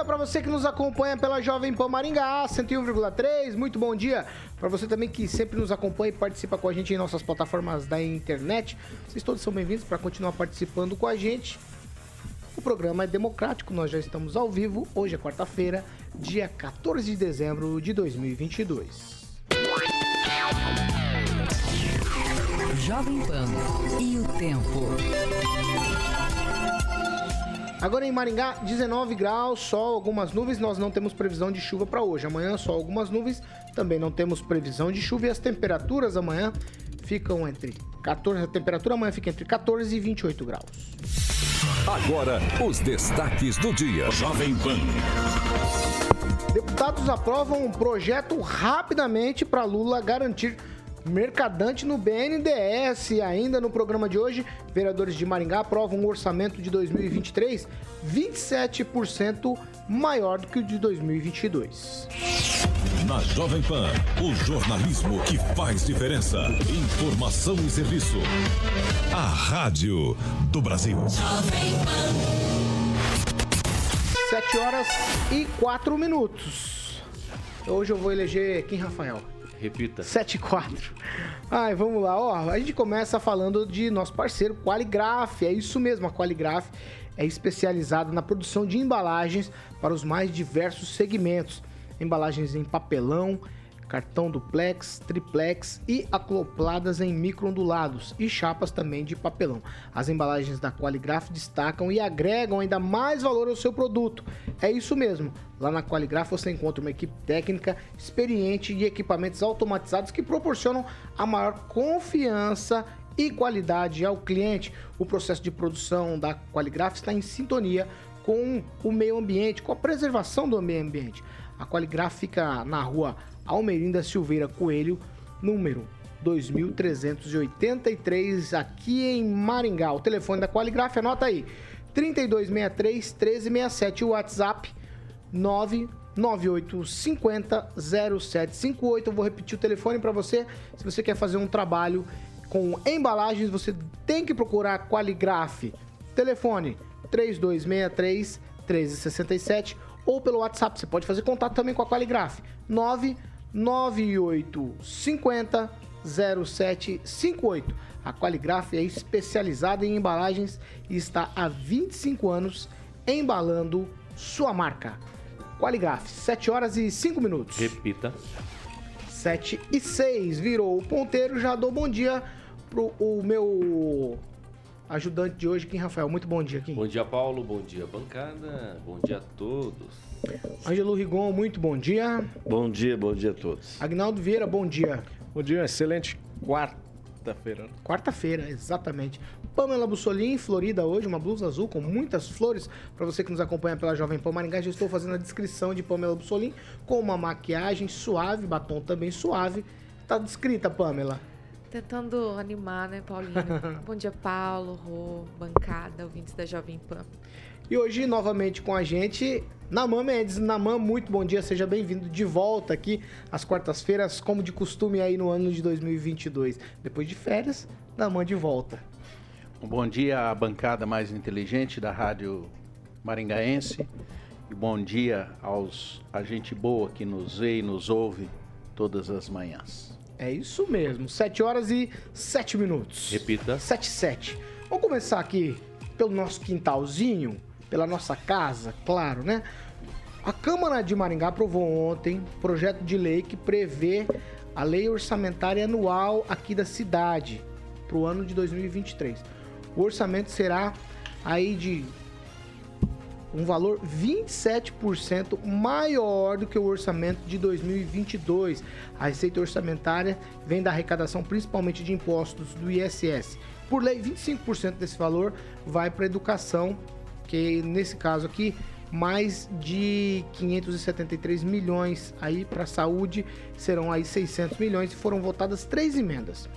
Dia para você que nos acompanha pela Jovem Pan Maringá 101,3. Muito bom dia para você também que sempre nos acompanha e participa com a gente em nossas plataformas da internet. Vocês todos são bem-vindos para continuar participando com a gente. O programa é democrático, nós já estamos ao vivo. Hoje é quarta-feira, dia 14 de dezembro de 2022. Jovem Pan e o tempo. Agora em Maringá, 19 graus, sol, algumas nuvens. Nós não temos previsão de chuva para hoje. Amanhã, só algumas nuvens. Também não temos previsão de chuva. E as temperaturas amanhã ficam entre 14. A temperatura amanhã fica entre 14 e 28 graus. Agora, os destaques do dia. Jovem Pan. Deputados aprovam um projeto rapidamente para Lula garantir Mercadante no BNDES. Ainda no programa de hoje, vereadores de Maringá aprovam um orçamento de 2023 27% maior do que o de 2022. Na Jovem Pan, o jornalismo que faz diferença. Informação e serviço. A Rádio do Brasil. Jovem Pan. 7 horas e 4 minutos. Hoje eu vou eleger Kim Rafael. Repita. 74. Ai, vamos lá. Ó, a gente começa falando de nosso parceiro Qualigraf. É isso mesmo, a Qualigraf é especializada na produção de embalagens para os mais diversos segmentos. Embalagens em papelão, cartão duplex, triplex e acopladas em microondulados e chapas também de papelão. As embalagens da Qualigraf destacam e agregam ainda mais valor ao seu produto. É isso mesmo. Lá na Qualigraf você encontra uma equipe técnica experiente e equipamentos automatizados que proporcionam a maior confiança e qualidade ao cliente. O processo de produção da Qualigraf está em sintonia com o meio ambiente, com a preservação do meio ambiente. A Qualigraf fica na rua Almerinda Silveira Coelho, número 2383, aqui em Maringá. O telefone da Qualigraf, anota aí: 3263 1367, o WhatsApp 99850 0758. Eu vou repetir o telefone para você. Se você quer fazer um trabalho com embalagens, você tem que procurar a Qualigraf. Telefone 3263 1367 ou pelo WhatsApp. Você pode fazer contato também com a Qualigraf. 99850 0758. A Qualigraf é especializada em embalagens e está há 25 anos embalando sua marca. Qualigraf, 7 horas e 5 minutos. Repita. 7 e 6. Virou o ponteiro, já dou bom dia pro o meu ajudante de hoje, Kim Rafael. Muito bom dia, Kim. Bom dia, Paulo. Bom dia, bancada. Bom dia a todos. Ângelo Rigon, muito bom dia. Bom dia, bom dia a todos. Agnaldo Vieira, bom dia. Bom dia, excelente quarta-feira. Quarta-feira, exatamente. Pamela Bussolini, Florida hoje, uma blusa azul com muitas flores. Para você que nos acompanha pela Jovem Pan Maringá, já estou fazendo a descrição de Pamela Bussolini com uma maquiagem suave, batom também suave. Tá descrita, Pamela. Tentando animar, né, Paulinho? Bom dia, Paulo, Rô, bancada, ouvintes da Jovem Pan. E hoje, novamente com a gente, Naman Mendes. Naman, muito bom dia, seja bem-vindo de volta aqui às quartas-feiras, como de costume aí no ano de 2022. Depois de férias, Naman de volta. Um bom dia à bancada mais inteligente da Rádio Maringaense. E bom dia aos a gente boa que nos vê e nos ouve todas as manhãs. É isso mesmo, 7 horas e 7 minutos. Repita. 7 e 7. Vamos começar aqui pelo nosso quintalzinho, pela nossa casa, claro, né? A Câmara de Maringá aprovou ontem projeto de lei que prevê a lei orçamentária anual aqui da cidade para o ano de 2023. O orçamento será aí de um valor 27% maior do que o orçamento de 2022. A receita orçamentária vem da arrecadação principalmente de impostos do ISS. Por lei, 25% desse valor vai para a educação, que nesse caso aqui mais de 573 milhões aí para a saúde, serão aí 600 milhões e foram votadas três emendas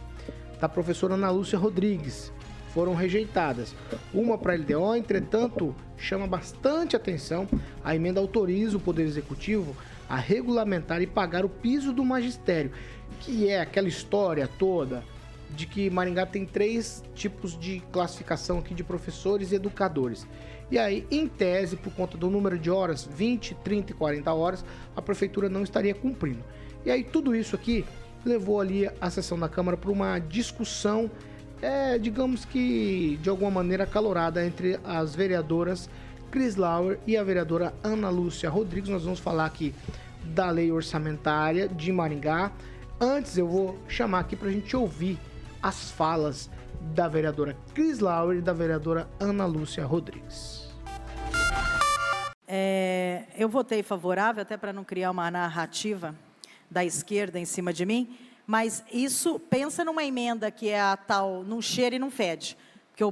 da professora Ana Lúcia Rodrigues, foram rejeitadas. Uma para a LDO, entretanto, chama bastante atenção. A emenda autoriza o Poder Executivo a regulamentar e pagar o piso do magistério, que é aquela história toda de que Maringá tem três tipos de classificação aqui de professores e educadores. E aí, em tese, por conta do número de horas, 20, 30 e 40 horas, a prefeitura não estaria cumprindo. E aí, tudo isso aqui levou ali a sessão da Câmara para uma discussão é, digamos que de alguma maneira calorada entre as vereadoras Cris Lauer e a vereadora Ana Lúcia Rodrigues. Nós vamos falar aqui da lei orçamentária de Maringá. Antes eu vou chamar aqui para a gente ouvir as falas da vereadora Cris Lauer e da vereadora Ana Lúcia Rodrigues. É, eu votei favorável, até para não criar uma narrativa da esquerda em cima de mim, mas isso, pensa numa emenda que é a tal, não cheira e não fede, porque o,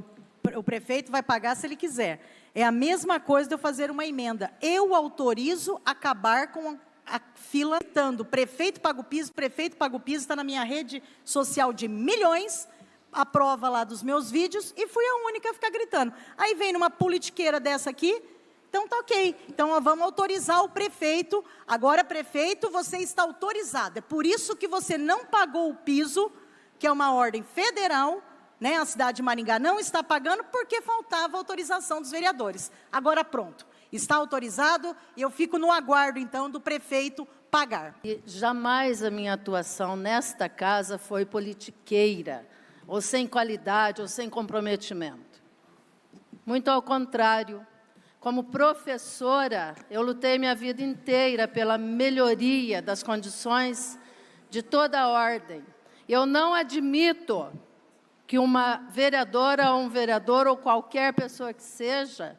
o prefeito vai pagar se ele quiser. É a mesma coisa de eu fazer uma emenda. Eu autorizo acabar com a fila gritando, prefeito paga o piso, prefeito paga o piso, está na minha rede social de milhões, a prova lá dos meus vídeos, e fui a única a ficar gritando. Aí vem numa politiqueira dessa aqui, então tá ok. Então vamos autorizar o prefeito. Agora, prefeito, você está autorizado. É por isso que você não pagou o piso, que é uma ordem federal, né? A cidade de Maringá não está pagando porque faltava autorização dos vereadores. Agora pronto. Está autorizado e eu fico no aguardo então do prefeito pagar. E jamais a minha atuação nesta casa foi politiqueira, ou sem qualidade, ou sem comprometimento. Muito ao contrário, como professora, eu lutei minha vida inteira pela melhoria das condições de toda a ordem. Eu não admito que uma vereadora ou um vereador ou qualquer pessoa que seja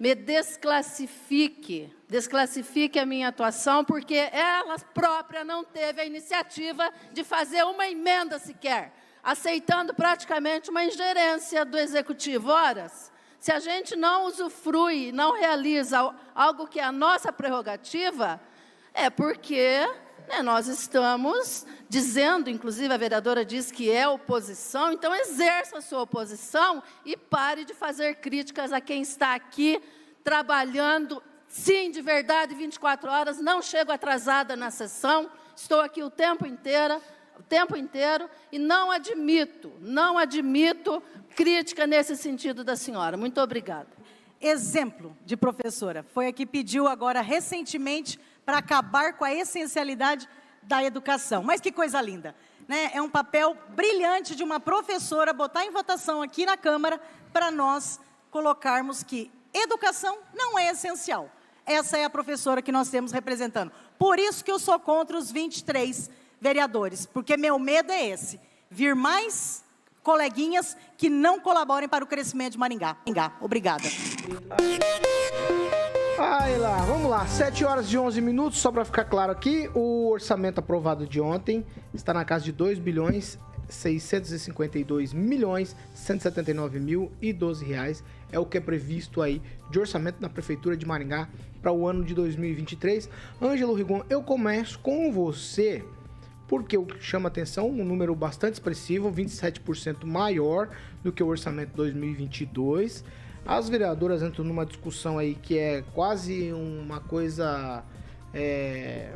me desclassifique, desclassifique a minha atuação, porque ela própria não teve a iniciativa de fazer uma emenda sequer, aceitando praticamente uma ingerência do executivo. Horas, se a gente não usufrui, não realiza algo que é a nossa prerrogativa, é porque né, nós estamos dizendo, inclusive a vereadora diz que é oposição, então exerça a sua oposição e pare de fazer críticas a quem está aqui trabalhando, sim, de verdade, 24 horas, não chego atrasada na sessão, estou aqui o tempo inteiro, o tempo inteiro e não admito, não admito crítica nesse sentido da senhora. Muito obrigada. Exemplo de professora. Foi a que pediu agora recentemente para acabar com a essencialidade da educação. Mas que coisa linda. Né? É um papel brilhante de uma professora botar em votação aqui na Câmara para nós colocarmos que educação não é essencial. Essa é a professora que nós temos representando. Por isso que eu sou contra os 23 vereadores, porque meu medo é esse: vir mais coleguinhas que não colaborem para o crescimento de Maringá. Maringá. Obrigada. Aí lá, vamos lá, 7 horas e 11 minutos, só para ficar claro aqui, o orçamento aprovado de ontem está na casa de 2 bilhões 652 milhões 179 mil e 12 reais é o que é previsto aí de orçamento na prefeitura de Maringá para o ano de 2023. Ângelo Rigon, eu começo com você porque o que chama atenção, um número bastante expressivo, 27% maior do que o orçamento 2022. As vereadoras entram numa discussão aí que é quase uma coisa é,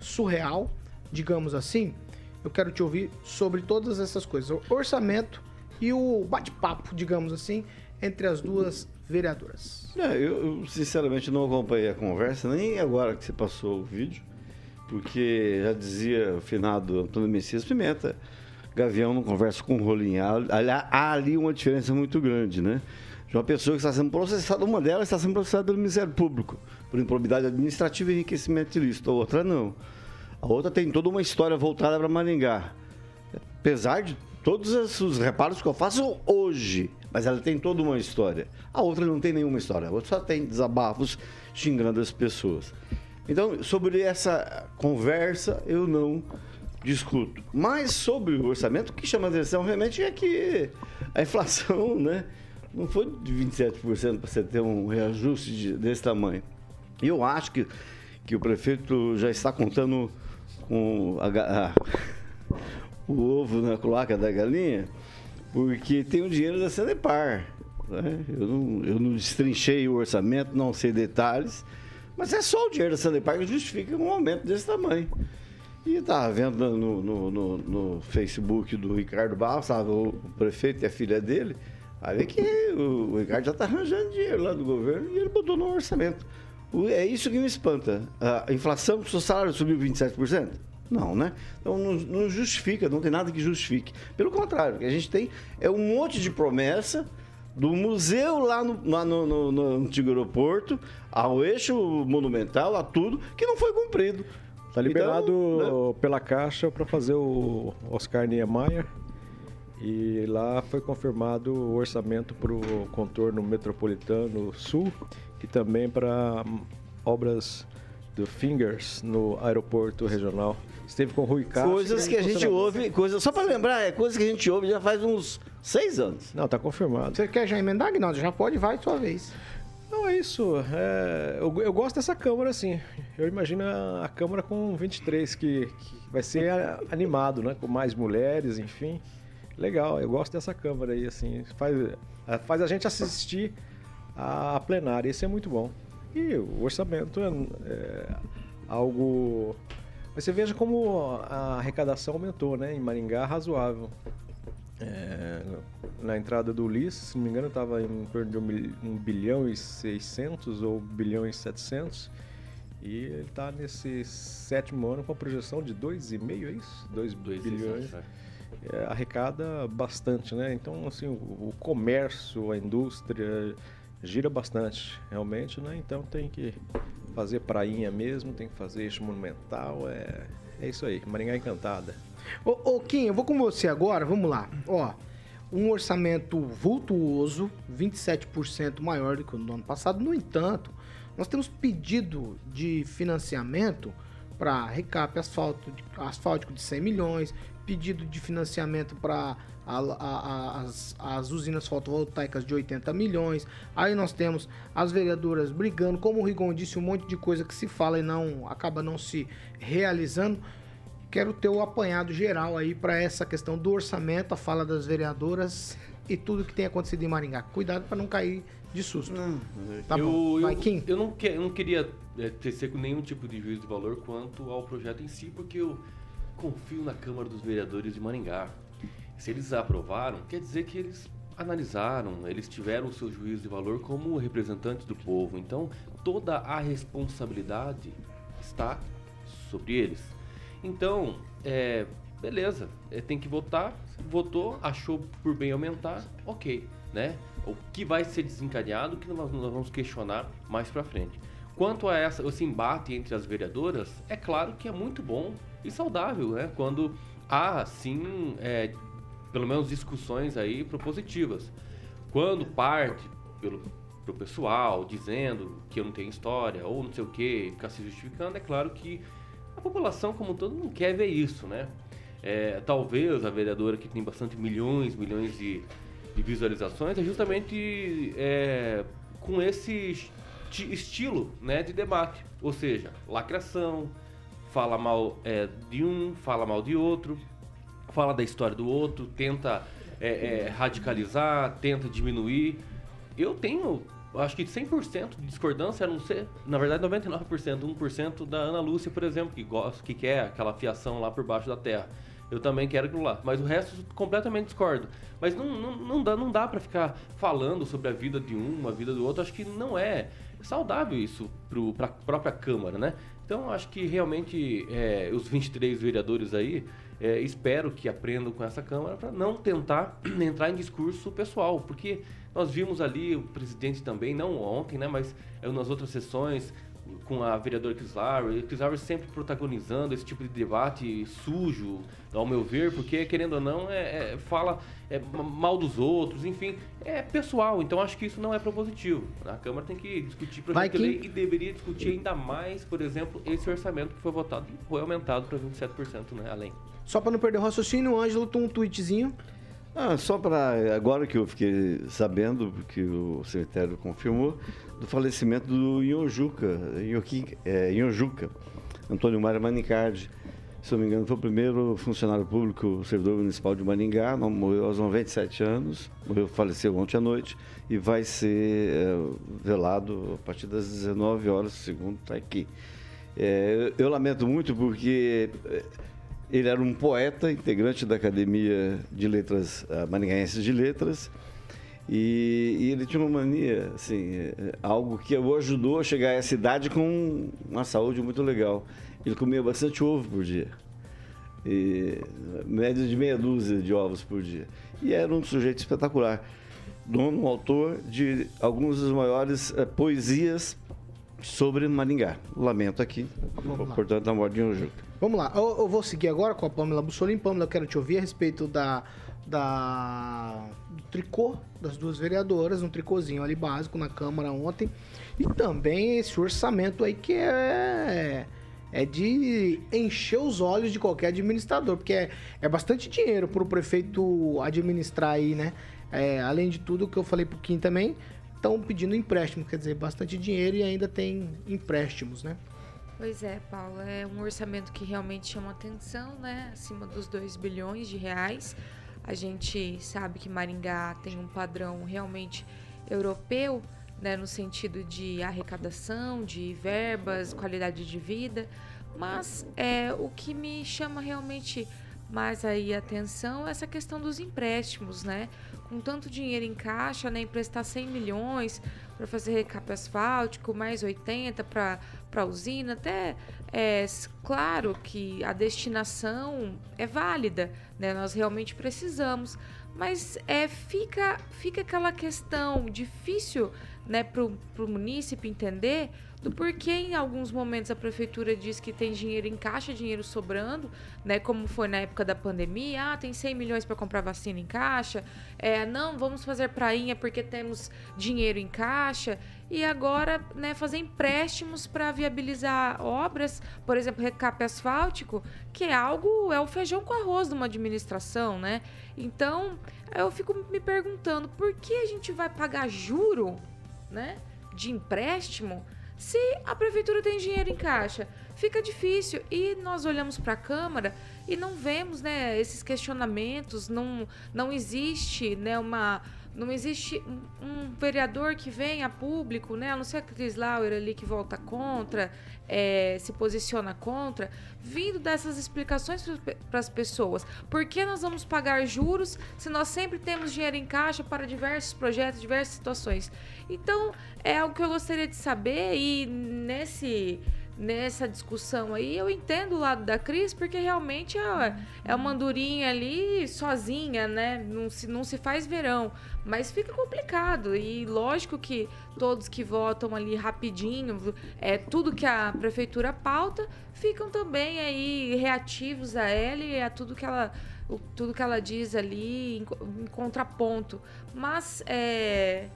surreal, digamos assim. Eu quero te ouvir sobre todas essas coisas, o orçamento e o bate-papo, digamos assim, entre as duas vereadoras. É, eu, eu, sinceramente não acompanhei a conversa, nem agora que você passou o vídeo porque já dizia o finado Antônio Messias Pimenta, Gavião não conversa com rolinho. Há, há ali uma diferença muito grande, né? De uma pessoa que está sendo processada, uma delas está sendo processada pelo Ministério Público, por improbidade administrativa e enriquecimento ilícito, a outra não. A outra tem toda uma história voltada para Maringá. Apesar de todos os reparos que eu faço hoje, mas ela tem toda uma história. A outra não tem nenhuma história, a outra só tem desabafos xingando as pessoas. Então, sobre essa conversa, eu não discuto. Mas sobre o orçamento, o que chama atenção realmente é que a inflação, né? Não foi de 27% para você ter um reajuste de, desse tamanho. E eu acho que, que o prefeito já está contando com a, a, o ovo na cloaca da galinha, porque tem o dinheiro da Sanepar. Né? Eu, não, eu não destrinchei o orçamento, não sei detalhes, mas é só o dinheiro da Sanepar que justifica um aumento desse tamanho. E estava vendo no, no, no, no, Facebook do Ricardo Barros, sabe, o prefeito e a filha dele, aí que o, o Ricardo já está arranjando dinheiro lá do governo e ele botou no orçamento. É isso que me espanta. A inflação do seu salário subiu 27%? Não, né? Então não, não, justifica, não tem nada que justifique. Pelo contrário, o que a gente tem é um monte de promessa do museu lá no, lá no, no, no antigo aeroporto, ao eixo monumental, a tudo, que não foi cumprido. Está liberado então, né? pela Caixa para fazer o Oscar Niemeyer. E lá foi confirmado o orçamento para o contorno metropolitano sul e também para obras do Fingers no aeroporto regional. Esteve com o Rui Castro. Coisas que a gente ouve, coisas, só para lembrar, é coisas que a gente ouve já faz uns seis anos. Não, tá confirmado. Você quer já emendar, Guinaldo? Já pode, vai, sua vez. Não, é isso. É, eu, eu, gosto dessa Câmara, assim. Eu imagino a, a Câmara com 23, que, que vai ser animado, né? Com mais mulheres, enfim. Legal, eu gosto dessa Câmara aí, assim. Faz, faz a gente assistir a plenária, isso é muito bom. E o orçamento é, é algo mas você veja como a arrecadação aumentou, né? Em Maringá, razoável. É, na entrada do Ulisses, se não me engano, estava em torno de 1 bilhão e 600 ou 1 bilhão e 700. E ele está nesse sétimo ano com a projeção de 2,5, é isso? 2 bilhões. É. é, arrecada bastante, né? Então, assim, o, o comércio, a indústria gira bastante, realmente, né? Então tem que fazer prainha mesmo, tem que fazer eixo monumental, é, é isso aí, Maringá Encantada. Ô, ô Kim, eu vou com você agora, vamos lá. Ó, um orçamento vultuoso, 27% maior do que o do ano passado. No entanto, nós temos pedido de financiamento para recap asfáltico de 100 milhões, pedido de financiamento para as, as usinas fotovoltaicas de 80 milhões. Aí nós temos as vereadoras brigando, como o Rigon disse, um monte de coisa que se fala e não acaba não se realizando. Quero ter o apanhado geral aí para essa questão do orçamento, a fala das vereadoras e tudo que tem acontecido em Maringá. Cuidado para não cair de susto. Não, tá eu, bom. Vai, Kim. Eu, não, que, eu não queria é, tecer com nenhum tipo de juízo de valor quanto ao projeto em si, porque eu confio na Câmara dos Vereadores de Maringá. Se eles aprovaram, quer dizer que eles analisaram, eles tiveram o seu juízo de valor como representantes do povo. Então, toda a responsabilidade está sobre eles. Então, é, beleza, é, tem que votar. Votou, achou por bem aumentar, ok, né? O que vai ser desencadeado, que nós, nós vamos questionar mais para frente. Quanto a essa, esse embate entre as vereadoras, é claro que é muito bom e saudável, né? Quando há, sim, é, pelo menos discussões aí propositivas. Quando parte pelo pro pessoal dizendo que eu não tenho história ou não sei o que, ficar se justificando, é claro que a população como um todo não quer ver isso, né? É, talvez a vereadora que tem bastante milhões, milhões de, de visualizações é justamente é, com esse estilo né, de debate, ou seja, lacração, fala mal é, de um, fala mal de outro, fala da história do outro, tenta é, é, radicalizar, tenta diminuir. Eu tenho, acho que 100% de discordância, a não ser, na verdade 99%, 1% da Ana Lúcia, por exemplo, que gosta, que quer aquela fiação lá por baixo da terra. Eu também quero aquilo lá. Mas o resto completamente discordo. Mas não, não, não dá, não dá para ficar falando sobre a vida de um, a vida do outro. Acho que não é saudável isso para a própria Câmara, né? Então acho que realmente é, os 23 vereadores aí é, espero que aprendam com essa Câmara para não tentar entrar em discurso pessoal, porque nós vimos ali o presidente também, não ontem, né, mas nas outras sessões, com a vereadora Chris Larry sempre protagonizando esse tipo de debate sujo, ao meu ver, porque, querendo ou não, é, é fala é, mal dos outros, enfim, é pessoal, então acho que isso não é propositivo. A Câmara tem que discutir projeto de lei e deveria discutir ainda mais, por exemplo, esse orçamento que foi votado e foi aumentado para 27%, né, além. Só para não perder o raciocínio, o Ângelo tem um tweetzinho. Ah, só para agora que eu fiquei sabendo, porque o cemitério confirmou, do falecimento do Inhojuca, é, Inhojuca Antônio Mário Manicardi. Se não me engano, foi o primeiro funcionário público, servidor municipal de Maringá, morreu aos 97 anos, morreu, faleceu ontem à noite e vai ser é, velado a partir das 19 horas, segundo está aqui. É, eu lamento muito porque é, ele era um poeta, integrante da Academia de Letras, Maringaenses de Letras, e, e, ele tinha uma mania, assim, é, algo que o ajudou a chegar a essa idade com uma saúde muito legal. Ele comia bastante ovo por dia. E, média de meia dúzia de ovos por dia. E era um sujeito espetacular. Dono, autor de algumas das maiores é, poesias sobre Maringá. Lamento aqui, Vamos portanto, a morte de Ojuca. Vamos lá, eu, eu, vou seguir agora com a Pamela Bussolim. Pamela, eu quero te ouvir a respeito da, da, do tricô das duas vereadoras, um tricôzinho ali básico na Câmara ontem. E também esse orçamento aí que é, é de encher os olhos de qualquer administrador, porque é, é bastante dinheiro para o prefeito administrar aí, né? É, além de tudo, o que eu falei pro Kim também, estão pedindo empréstimo, quer dizer, bastante dinheiro e ainda tem empréstimos, né? Pois é, Paulo, é um orçamento que realmente chama atenção, né? Acima dos 2 bilhões de reais. A gente sabe que Maringá tem um padrão realmente europeu, né, no sentido de arrecadação, de verbas, qualidade de vida, mas é o que me chama realmente mais aí atenção essa questão dos empréstimos, né? Com tanto dinheiro em caixa, né, emprestar 100 milhões para fazer recap asfáltico, mais 80 para a usina, até é claro que a destinação é válida, né? Nós realmente precisamos, mas é fica fica aquela questão difícil, né, para o munícipe entender do porquê em alguns momentos a prefeitura diz que tem dinheiro em caixa, dinheiro sobrando, né, como foi na época da pandemia, ah, tem 100 milhões para comprar vacina em caixa, é, não, vamos fazer prainha porque temos dinheiro em caixa, e agora, né, fazer empréstimos para viabilizar obras, por exemplo, recap asfáltico, que é algo, é o feijão com arroz de uma administração, né? Então, eu fico me perguntando, por que a gente vai pagar juro, né, de empréstimo se a prefeitura tem dinheiro em caixa, fica difícil. E nós olhamos para a Câmara e não vemos né, esses questionamentos, não, não existe né, uma não existe um, vereador que venha a público, né? A não ser a Cris Lauer ali que volta contra, é, se posiciona contra, vindo dessas explicações para as pessoas. Por que nós vamos pagar juros se nós sempre temos dinheiro em caixa para diversos projetos, diversas situações? Então, é algo que eu gostaria de saber e nesse nessa discussão aí, eu entendo o lado da Cris, porque realmente é, é uma andorinha ali sozinha, né? Não se, não se faz verão. Mas fica complicado. E lógico que todos que votam ali rapidinho, é, tudo que a prefeitura pauta, ficam também aí reativos a ela e a tudo que ela. Tudo que ela diz ali em, em contraponto. Mas é,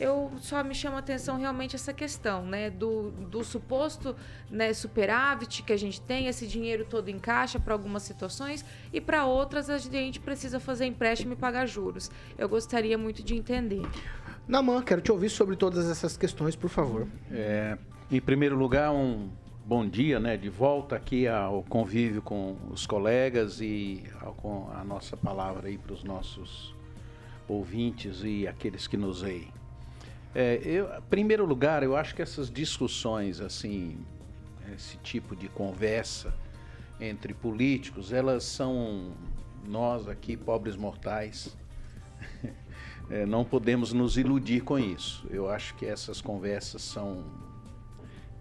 eu só me chama a atenção realmente essa questão, né, do, do suposto né, superávit que a gente tem, esse dinheiro todo em caixa para algumas situações e para outras a gente precisa fazer empréstimo e pagar juros. Eu gostaria muito de entender. Naman, quero te ouvir sobre todas essas questões, por favor. É, em primeiro lugar, um bom dia, né, de volta aqui ao convívio com os colegas e ao, com a nossa palavra aí para os nossos ouvintes e aqueles que nos veem. É, eu, primeiro lugar, eu acho que essas discussões, assim, esse tipo de conversa entre políticos, elas são nós aqui, pobres mortais, é, não podemos nos iludir com isso. Eu acho que essas conversas são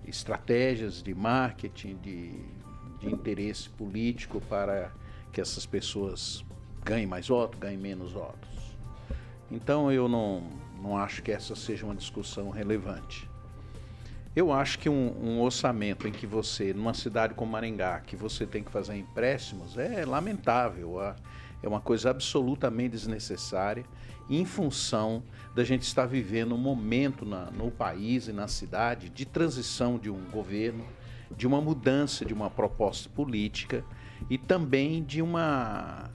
estratégias de marketing, de, de interesse político para que essas pessoas ganhem mais votos, ganhem menos votos. Então eu não não acho que essa seja uma discussão relevante. Eu acho que um, um, orçamento em que você, numa cidade como Maringá, que você tem que fazer empréstimos, é lamentável. É uma coisa absolutamente desnecessária em função da gente estar vivendo um momento na, no país e na cidade de transição de um governo, de uma mudança de uma proposta política e também de uma,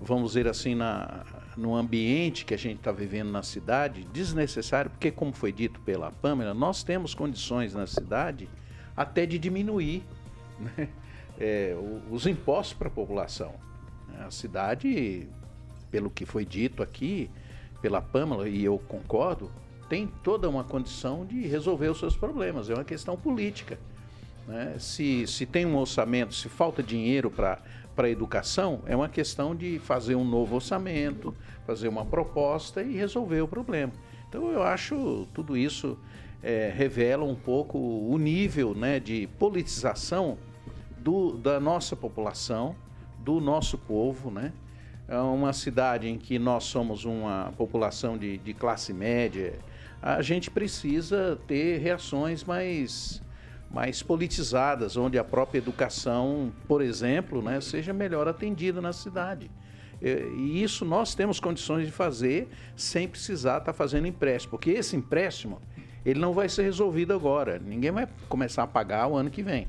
vamos dizer assim, na, no ambiente que a gente está vivendo na cidade, desnecessário, porque, como foi dito pela Pâmela, nós temos condições na cidade até de diminuir né, é, os impostos para a população. A cidade, pelo que foi dito aqui, pela Pâmela, e eu concordo, tem toda uma condição de resolver os seus problemas. É uma questão política. Né? Se, se tem um orçamento, se falta dinheiro para a educação, é uma questão de fazer um novo orçamento, fazer uma proposta e resolver o problema. Então eu acho tudo isso é, revela um pouco o nível né, de politização do, da nossa população, do nosso povo, né? é uma cidade em que nós somos uma população de, de classe média, a gente precisa ter reações mais, mais politizadas, onde a própria educação, por exemplo, né, seja melhor atendida na cidade. E isso nós temos condições de fazer sem precisar estar fazendo empréstimo, porque esse empréstimo ele não vai ser resolvido agora. Ninguém vai começar a pagar o ano que vem.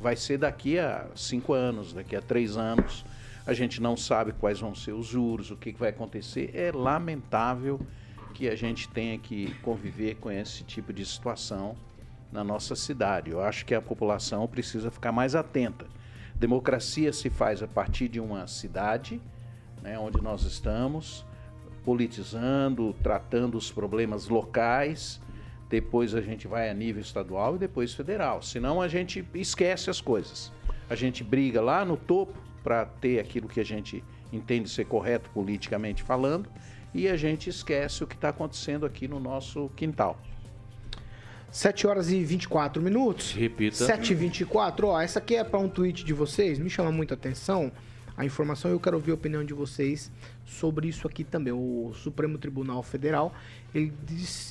Vai ser daqui a cinco anos, daqui a três anos a gente não sabe quais vão ser os juros, o que vai acontecer. É lamentável que a gente tenha que conviver com esse tipo de situação na nossa cidade. Eu acho que a população precisa ficar mais atenta. Democracia se faz a partir de uma cidade, né, onde nós estamos, politizando, tratando os problemas locais. Depois a gente vai a nível estadual e depois federal. Senão a gente esquece as coisas. A gente briga lá no topo para ter aquilo que a gente entende ser correto politicamente falando e a gente esquece o que está acontecendo aqui no nosso quintal. 7 horas e 24 minutos. Repita. 7 e 24. Ó, essa aqui é para um tweet de vocês, me chama muita atenção a informação eu quero ouvir a opinião de vocês sobre isso aqui também. O Supremo Tribunal Federal ele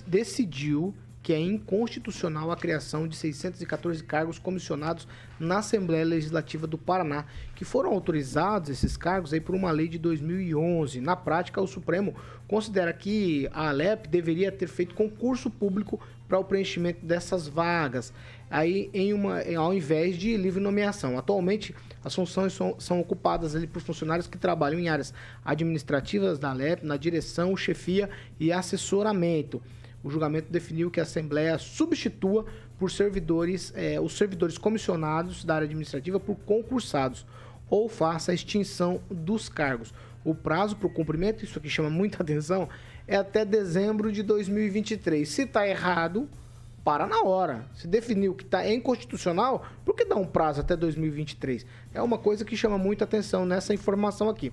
decidiu que é inconstitucional a criação de 614 cargos comissionados na Assembleia Legislativa do Paraná, que foram autorizados esses cargos aí por uma lei de 2011. Na prática, o Supremo considera que a Alep deveria ter feito concurso público para o preenchimento dessas vagas, aí em uma, ao invés de livre nomeação. Atualmente, as funções são, são ocupadas ali por funcionários que trabalham em áreas administrativas da Alep, na direção, chefia e assessoramento o julgamento definiu que a Assembleia substitua por servidores, é, os servidores comissionados da área administrativa por concursados ou faça a extinção dos cargos. O prazo para o cumprimento, isso aqui chama muita atenção, é até dezembro de 2023. Se está errado, para na hora. Se definiu que está inconstitucional, por que dá um prazo até 2023? É uma coisa que chama muita atenção nessa informação aqui.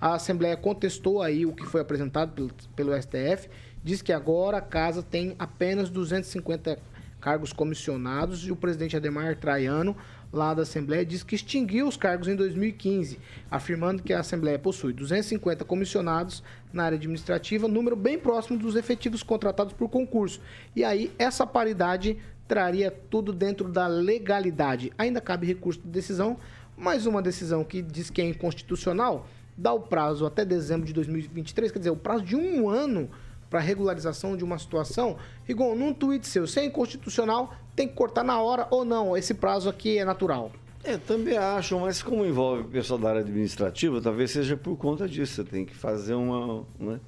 A Assembleia contestou aí o que foi apresentado pelo, pelo STF diz que agora a casa tem apenas 250 cargos comissionados e o presidente Ademar Traiano, lá da Assembleia, diz que extinguiu os cargos em 2015, afirmando que a Assembleia possui 250 comissionados na área administrativa, número bem próximo dos efetivos contratados por concurso. E aí, essa paridade traria tudo dentro da legalidade. Ainda cabe recurso de decisão, mais uma decisão que diz que é inconstitucional, dá o prazo até dezembro de 2023, quer dizer, o prazo de um ano para regularização de uma situação, Rigon, num tweet seu, se é inconstitucional, tem que cortar na hora ou não? Esse prazo aqui é natural. É, também acho, mas como envolve o pessoal da área administrativa, talvez seja por conta disso. Você tem que fazer uma. Né?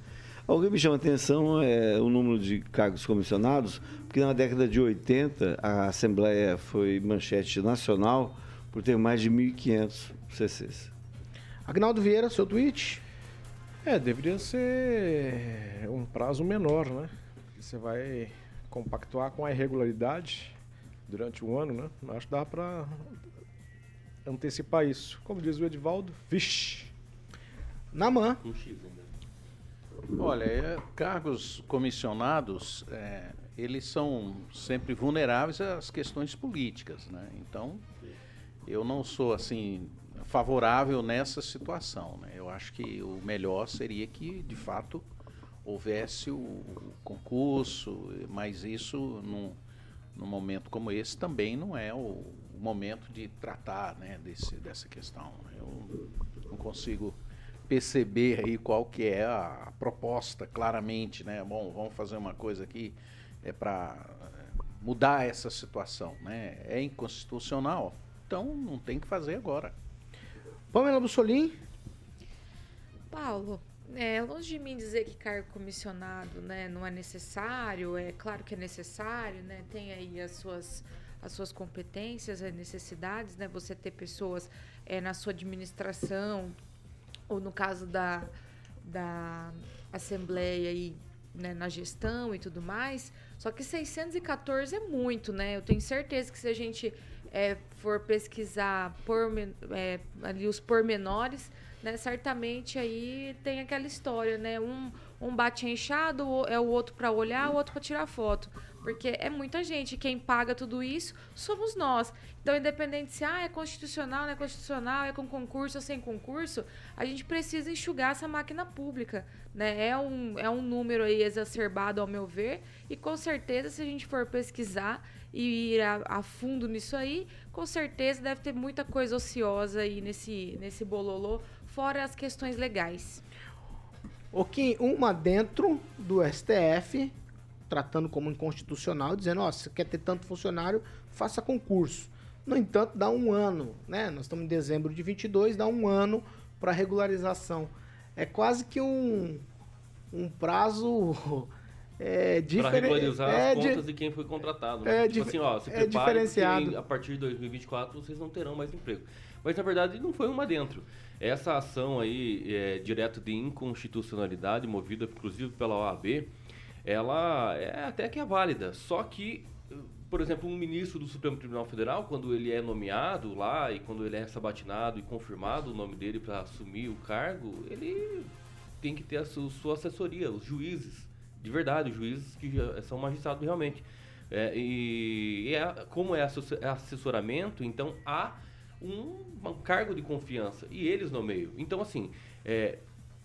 Algo que me chama a atenção é o número de cargos comissionados, porque na década de 80 a Assembleia foi manchete nacional por ter mais de 1.500 CCs. Agnaldo Vieira, seu tweet. É, deveria ser um prazo menor, né? Você vai compactuar com a irregularidade durante um ano, né? Acho que dá para antecipar isso. Como diz o Edivaldo, vixe. Na mão. Olha, é, cargos comissionados, é, eles são sempre vulneráveis às questões políticas, né? Então, eu não sou assim favorável nessa situação. Né? Eu acho que o melhor seria que, de fato, houvesse o, concurso, mas isso não, num momento como esse, também não é o, momento de tratar né, desse, dessa questão. Eu não consigo perceber aí qual que é a proposta claramente, né? Bom, vamos fazer uma coisa aqui é para mudar essa situação, né? É inconstitucional, então não tem que fazer agora. Pamela Bussolim. Paulo, é, longe de mim dizer que cargo comissionado né, não é necessário, é claro que é necessário, né, tem aí as suas, as suas competências, as necessidades, né, você ter pessoas é, na sua administração ou no caso da, da Assembleia e né, na gestão e tudo mais. Só que 614 é muito, né? Eu tenho certeza que se a gente é, for pesquisar por, é, ali os pormenores, né, certamente aí tem aquela história, né? Um, um bate enxado, é o outro para olhar, o outro para tirar foto. Porque é muita gente. Quem paga tudo isso somos nós. Então, independente se ah, é constitucional, não é constitucional, é com concurso ou sem concurso, a gente precisa enxugar essa máquina pública. Né? É, um, é um número aí exacerbado, ao meu ver, e com certeza, se a gente for pesquisar e ir a, a fundo nisso aí, com certeza deve ter muita coisa ociosa aí nesse, nesse bololô, fora as questões legais. O que uma dentro do STF tratando como inconstitucional, dizendo, ó, oh, se quer ter tanto funcionário, faça concurso. No entanto, dá um ano, né? Nós estamos em dezembro de 22, dá um ano para regularização. É quase que um, um prazo é, Para regularizar é, as contas de, de quem foi contratado. Né? É, tipo assim, ó, se é diferenciado. a partir de 2024 vocês não terão mais emprego. Mas na verdade não foi uma dentro. Essa ação aí, é, direto de inconstitucionalidade, movida inclusive pela OAB, ela é até que é válida. Só que, por exemplo, um ministro do Supremo Tribunal Federal, quando ele é nomeado lá e quando ele é sabatinado e confirmado o nome dele para assumir o cargo, ele tem que ter a sua assessoria, os juízes, de verdade, os juízes que são magistrados realmente. É, e, e é, como é, é assessoramento, então há um, um, cargo de confiança e eles nomeiam. Então, assim, é,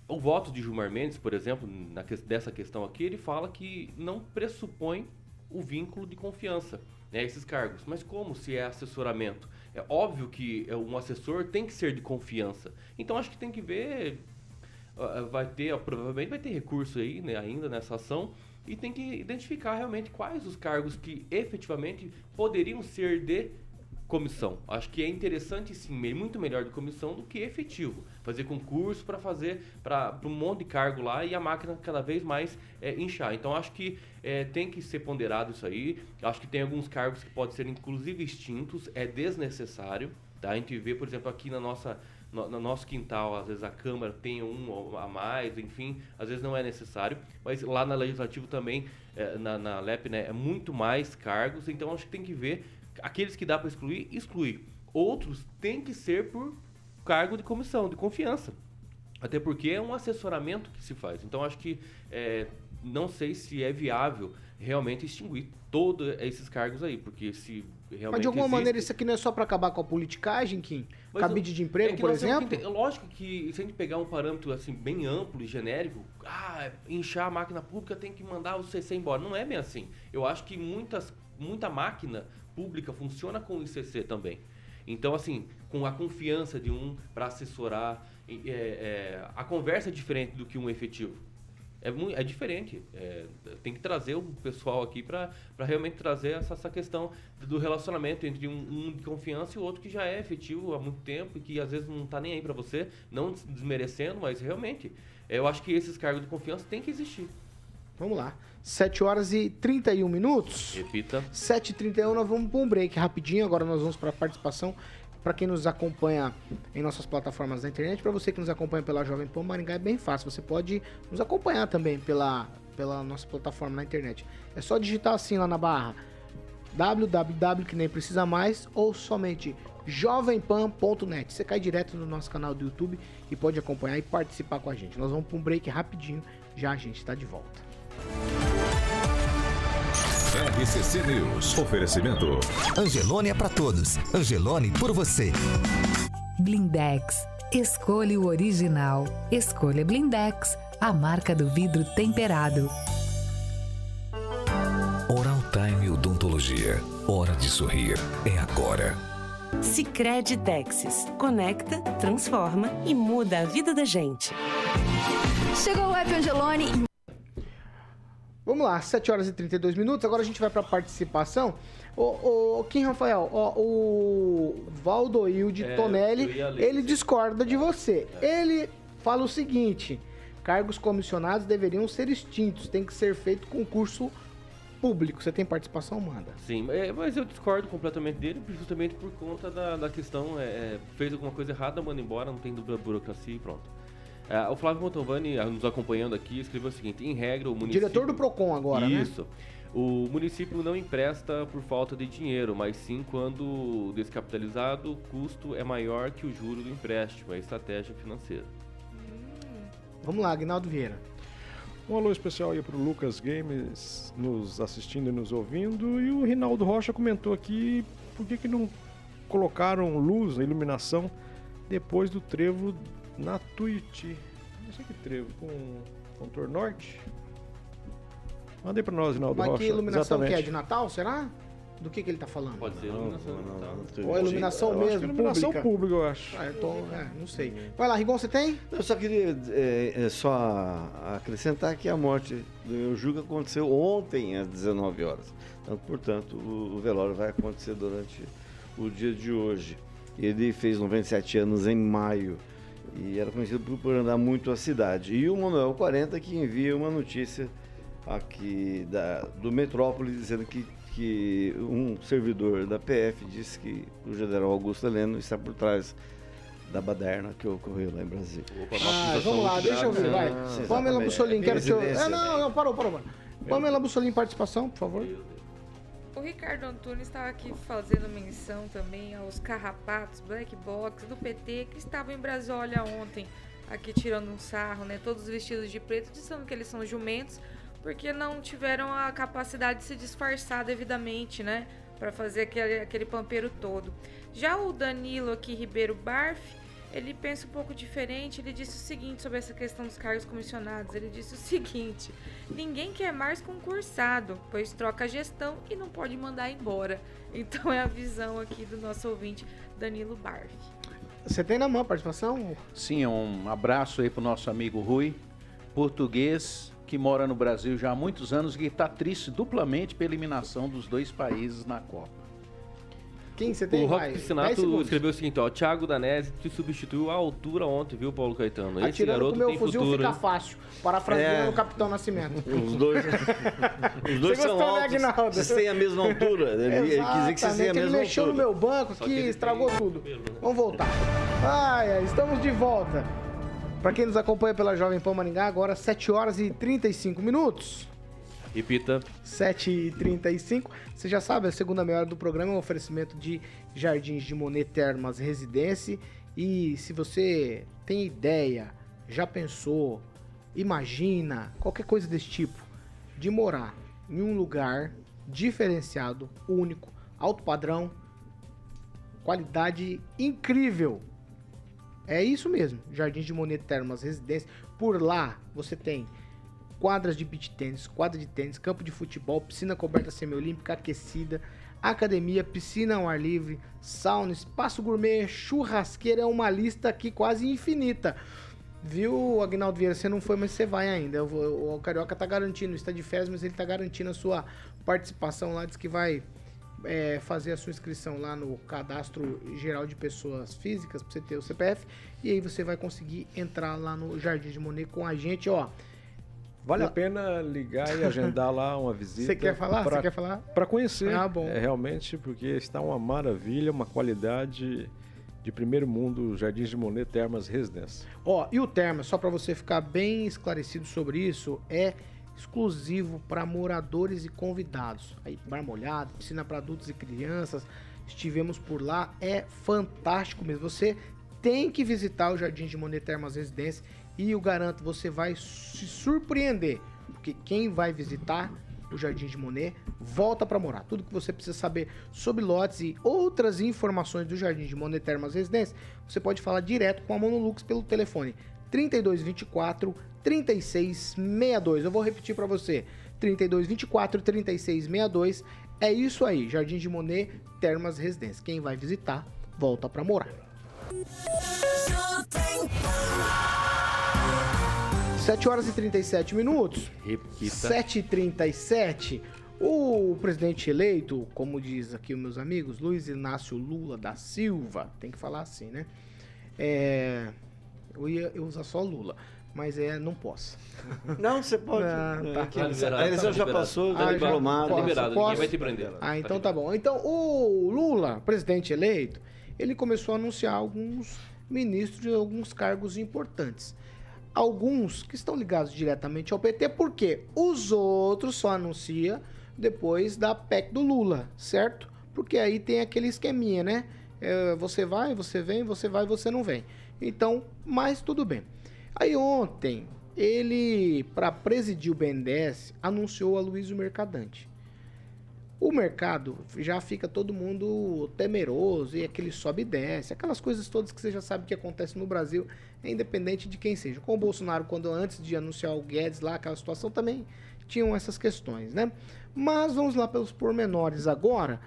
o voto de Gilmar Mendes, por exemplo, na, dessa questão aqui, ele fala que não pressupõe o vínculo de confiança, né, esses cargos. Mas como se é assessoramento? É óbvio que é, um assessor tem que ser de confiança. Então acho que tem que ver, vai ter, provavelmente vai ter recurso aí né, ainda nessa ação e tem que identificar realmente quais os cargos que efetivamente poderiam ser de comissão. Acho que é interessante sim, muito melhor de comissão do que efetivo. Fazer concurso para fazer para um monte de cargo lá e a máquina cada vez mais é, inchar. Então acho que é, tem que ser ponderado isso aí. Acho que tem alguns cargos que podem ser inclusive extintos, é desnecessário. Tá? A gente vê, por exemplo, aqui na nossa no, no, nosso quintal, às vezes a Câmara tem um a mais, enfim, às vezes não é necessário, mas lá na Legislativo também, é, na, na LEP, né, é muito mais cargos, então acho que tem que ver aqueles que dá para excluir, excluir. Outros têm que ser por cargo de comissão, de confiança. Até porque é um assessoramento que se faz. Então acho que é, não sei se é viável realmente extinguir todos esses cargos aí, porque se realmente. Mas de alguma existe... maneira isso aqui não é só para acabar com a politicagem, Kim? Mas Cabide de emprego, é por exemplo? Ter, lógico que se a gente pegar um parâmetro assim bem amplo e genérico, ah, inchar a máquina pública tem que mandar o CC embora. Não é bem assim. Eu acho que muitas, muita máquina pública funciona com o ICC também. Então, assim, com a confiança de um para assessorar, é, é, a conversa é diferente do que um efetivo. É, é diferente. É, tem que trazer o pessoal aqui para realmente trazer essa, essa, questão do relacionamento entre um, um, de confiança e outro que já é efetivo há muito tempo e que às vezes não está nem aí para você, não desmerecendo, mas realmente, eu acho que esses cargos de confiança têm que existir. Vamos lá. 7 horas e 31 minutos. Repita. 7h31, nós vamos para um break rapidinho. Agora nós vamos para a participação. Para quem nos acompanha em nossas plataformas da internet, para você que nos acompanha pela Jovem Pan Maringá, é bem fácil. Você pode nos acompanhar também pela, pela nossa plataforma na internet. É só digitar assim lá na barra www que nem precisa mais ou somente jovempan.net. Você cai direto no nosso canal do YouTube e pode acompanhar e participar com a gente. Nós vamos para um break rapidinho, já a gente está de volta. RCC News. Oferecimento. Angelone é para todos. Angelone por você. Blindex. Escolha o original. Escolha Blindex, a marca do vidro temperado. Oral Time Odontologia. Hora de sorrir. É agora. Sicredi Texas. Conecta, transforma e muda a vida da gente. Chegou o app Angelone. Vamos lá, 7 horas e 32 minutos. Agora a gente vai para participação. O, o Kim Rafael, o Valdoil de É, Tonelli, ele discorda de você. Ele fala o seguinte: cargos comissionados deveriam ser extintos, tem que ser feito concurso público. Você tem participação, manda. Sim, é, mas eu discordo completamente dele, justamente por conta da, da questão, é, é, fez alguma coisa errada, manda embora, não tem dúvida burocracia e pronto. É, o Flávio Montalbani, ah, nos acompanhando aqui, escreveu o seguinte, em regra o município... Diretor do PROCON agora, né? Isso. O município não empresta por falta de dinheiro, mas sim quando descapitalizado, o custo é maior que o juro do empréstimo, é estratégia financeira. Vamos lá, Agnaldo Vieira. Um alô especial aí pro Lucas Games nos assistindo e nos ouvindo. E o Rinaldo Rocha comentou aqui por que, que não colocaram luz, iluminação, depois do trevo na Tuiuti. Não sei que trevo, com contorno norte? Manda aí pra nós, Rinaldo Mas Rocha. que iluminação que é? Exatamente. De Natal, será? Do que, que ele tá falando? Pode ser iluminação. Ou a iluminação Eu acho que mesmo, iluminação pública? pública, eu acho. Ah, eu tô, é, não sei. Vai lá, Rigon, você tem? Eu só queria é, é, só acrescentar que a morte do Eujuca aconteceu ontem às 19 horas. Então, portanto, o, o velório vai acontecer durante o dia de hoje. Ele fez 97 anos em maio e era conhecido por, por andar muito a cidade. E o Manuel 40 que envia uma notícia aqui da, do Metrópole dizendo que, que um servidor da PF disse que o general Augusto Heleno está por trás da baderna que ocorreu lá em Brasília. Ah, vamos lá, deixa eu ver, vai. Pamela Bussolini, quero que eu... É, não, não, parou, parou, parou. Pamela Bussolini, participação, por favor. O Ricardo Antunes estava aqui fazendo menção também aos carrapatos, black box do PT que estavam em Brasília ontem, aqui tirando um sarro, né? Todos vestidos de preto, dizendo que eles são jumentos, porque não tiveram a capacidade de se disfarçar devidamente, né? Para fazer aquele, aquele pampeiro todo. Já o Danilo aqui, Ribeiro Barf, ele pensa um pouco diferente. Ele disse o seguinte sobre essa questão dos cargos comissionados. Ele disse o seguinte: ninguém quer mais concursado, pois troca a gestão e não pode mandar embora. Então é a visão aqui do nosso ouvinte, Danilo Barf. Você tem na mão a participação? Sim, um abraço aí pro nosso amigo Rui, português que mora no Brasil já há muitos anos e que está triste duplamente pela eliminação dos dois países na Copa. Quem você O tem? Rock Vai, 10 Piscinato escreveu o seguinte, ó, Thiago Danese te substituiu à altura ontem, viu, Paulo Caetano? Esse Atirando com garoto meu tem fuzil futuro, fica hein? fácil. Parafraseando É. o Capitão Nascimento. Os dois, os dois Você são gostou, né, altos, Aguinaldo? vocês têm a mesma altura. Ele, ele quis dizer que vocês têm Exatamente, a ele mesma mexeu no altura. meu banco aqui, estragou tudo. Vamos voltar. Ai, ai, estamos de volta. Pra quem nos acompanha pela Jovem Pan Maringá, agora 7 horas e 35 minutos. Repita. 7h35. Você já sabe, a segunda meia hora do programa é um oferecimento de Jardins de Monet Termas Residência. E se você tem ideia, já pensou, imagina, qualquer coisa desse tipo, de morar em um lugar diferenciado, único, alto padrão, qualidade incrível. É isso mesmo, Jardins de Monet Termas Residência. Por lá você tem quadras de beach tênis, quadra de tênis, campo de futebol, piscina coberta semiolímpica aquecida, academia, piscina ao ar livre, sauna, espaço gourmet, churrasqueira, é uma lista aqui quase infinita. Viu, Agnaldo Vieira, você não foi, mas você vai ainda. Vou- o Carioca tá garantindo, está de férias, mas ele tá garantindo a sua participação lá, diz que vai é, fazer a sua inscrição lá no cadastro geral de pessoas físicas, pra você ter o CPF, e aí você vai conseguir entrar lá no Jardim de Monet com a gente, ó. Vale a pena ligar e agendar lá uma visita. Você quer falar? Você quer falar? Para conhecer. Ah, bom. É, realmente, porque está uma maravilha, uma qualidade de primeiro mundo, Jardins de Monet Termas Residência. Ó, e o Termas, só para você ficar bem esclarecido sobre isso, é exclusivo para moradores e convidados. Aí, bar molhado, piscina para adultos e crianças. Estivemos por lá, é fantástico mesmo. Você tem que visitar o Jardim de Monet Termas Residência e eu garanto, você vai se surpreender, porque quem vai visitar o Jardim de Monet volta para morar. Tudo que você precisa saber sobre lotes e outras informações do Jardim de Monet Termas Residência, você pode falar direto com a Monolux pelo telefone 3224 3662. Eu vou repetir para você. 3224 3662 É isso aí, Jardim de Monet, Termas Residência. Quem vai visitar, volta para morar. 7 horas e 37 minutos. Repita. 7 e 37 O presidente eleito, como diz aqui os meus amigos, Luiz Inácio Lula da Silva, tem que falar assim, né? É, eu ia eu usar só Lula, mas é, não posso. Não, você pode. Ah, É, tá. aqui, a eleição já passou, tá Ah, já- diplomado. posso, liberado, posso? ninguém vai te prender. Ah, então tá bom. Então, o Lula, presidente eleito, ele começou a anunciar alguns ministros de alguns cargos importantes. Alguns que estão ligados diretamente ao PT, porque os outros só anuncia depois da PEC do Lula, certo? Porque aí tem aquele esqueminha, né? É, você vai, você vem, você vai, você não vem. Então, mas tudo bem. Aí ontem, ele, para presidir o BNDES, anunciou a Luísio Mercadante. O mercado já fica todo mundo temeroso e aquele sobe e desce, aquelas coisas todas que você já sabe que acontecem no Brasil, independente de quem seja. Com o Bolsonaro, quando antes de anunciar o Guedes lá, aquela situação também tinham essas questões, né? Mas vamos lá pelos pormenores agora,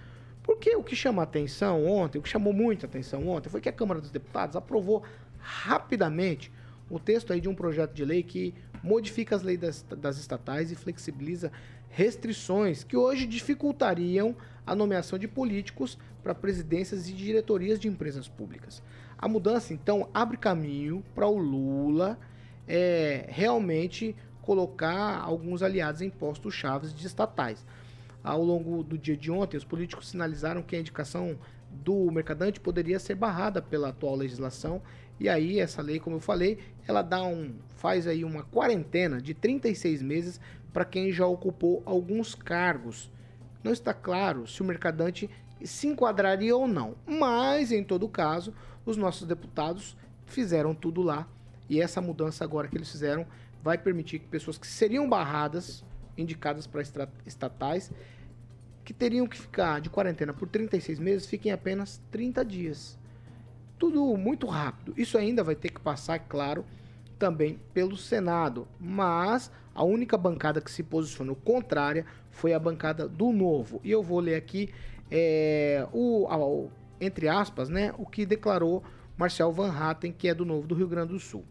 porque o que chama atenção ontem, o que chamou muita atenção ontem, foi que a Câmara dos Deputados aprovou rapidamente o texto aí de um projeto de lei que modifica as leis das, das estatais e flexibiliza restrições que hoje dificultariam a nomeação de políticos para presidências e diretorias de empresas públicas. A mudança, então, abre caminho para o Lula é, realmente colocar alguns aliados em postos chaves de estatais. Ao longo do dia de ontem, os políticos sinalizaram que a indicação do mercadante poderia ser barrada pela atual legislação e aí essa lei, como eu falei, ela dá um faz aí uma quarentena de 36 meses para quem já ocupou alguns cargos. Não está claro se o mercadante se enquadraria ou não, mas em todo caso, os nossos deputados fizeram tudo lá e essa mudança agora que eles fizeram vai permitir que pessoas que seriam barradas, indicadas para estatais, que teriam que ficar de quarentena por 36 meses, fiquem apenas 30 dias. Tudo muito rápido. Isso ainda vai ter que passar, é claro, também pelo Senado. Mas a única bancada que se posicionou contrária foi a bancada do Novo. E eu vou ler aqui, é, o, o, entre aspas, né, o que declarou Marcel Van Hatten, que é do Novo do Rio Grande do Sul.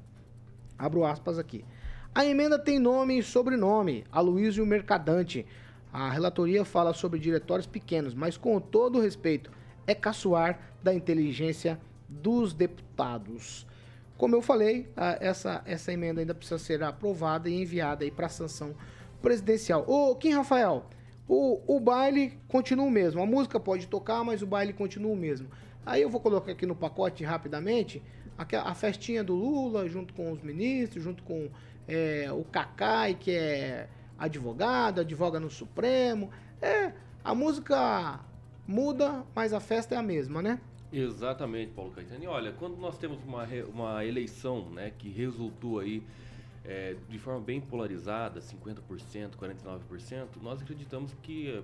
Abro aspas aqui. A emenda tem nome e sobrenome, Aloysio Mercadante. A relatoria fala sobre diretórios pequenos, mas com todo respeito, é caçoar da inteligência dos deputados. Como eu falei, essa, essa emenda ainda precisa ser aprovada e enviada aí para sanção presidencial. Ô, Kim Rafael, o, o baile continua o mesmo. A música pode tocar, mas o baile continua o mesmo. Aí eu vou colocar aqui no pacote rapidamente a, a festinha do Lula, junto com os ministros, junto com é, o Cacai, que é advogado, advoga no Supremo. É, a música muda, mas a festa é a mesma, né? Exatamente, Paulo Caetano. E olha, quando nós temos uma, uma eleição né, que resultou aí é, de forma bem polarizada, 50%, 49%, nós acreditamos que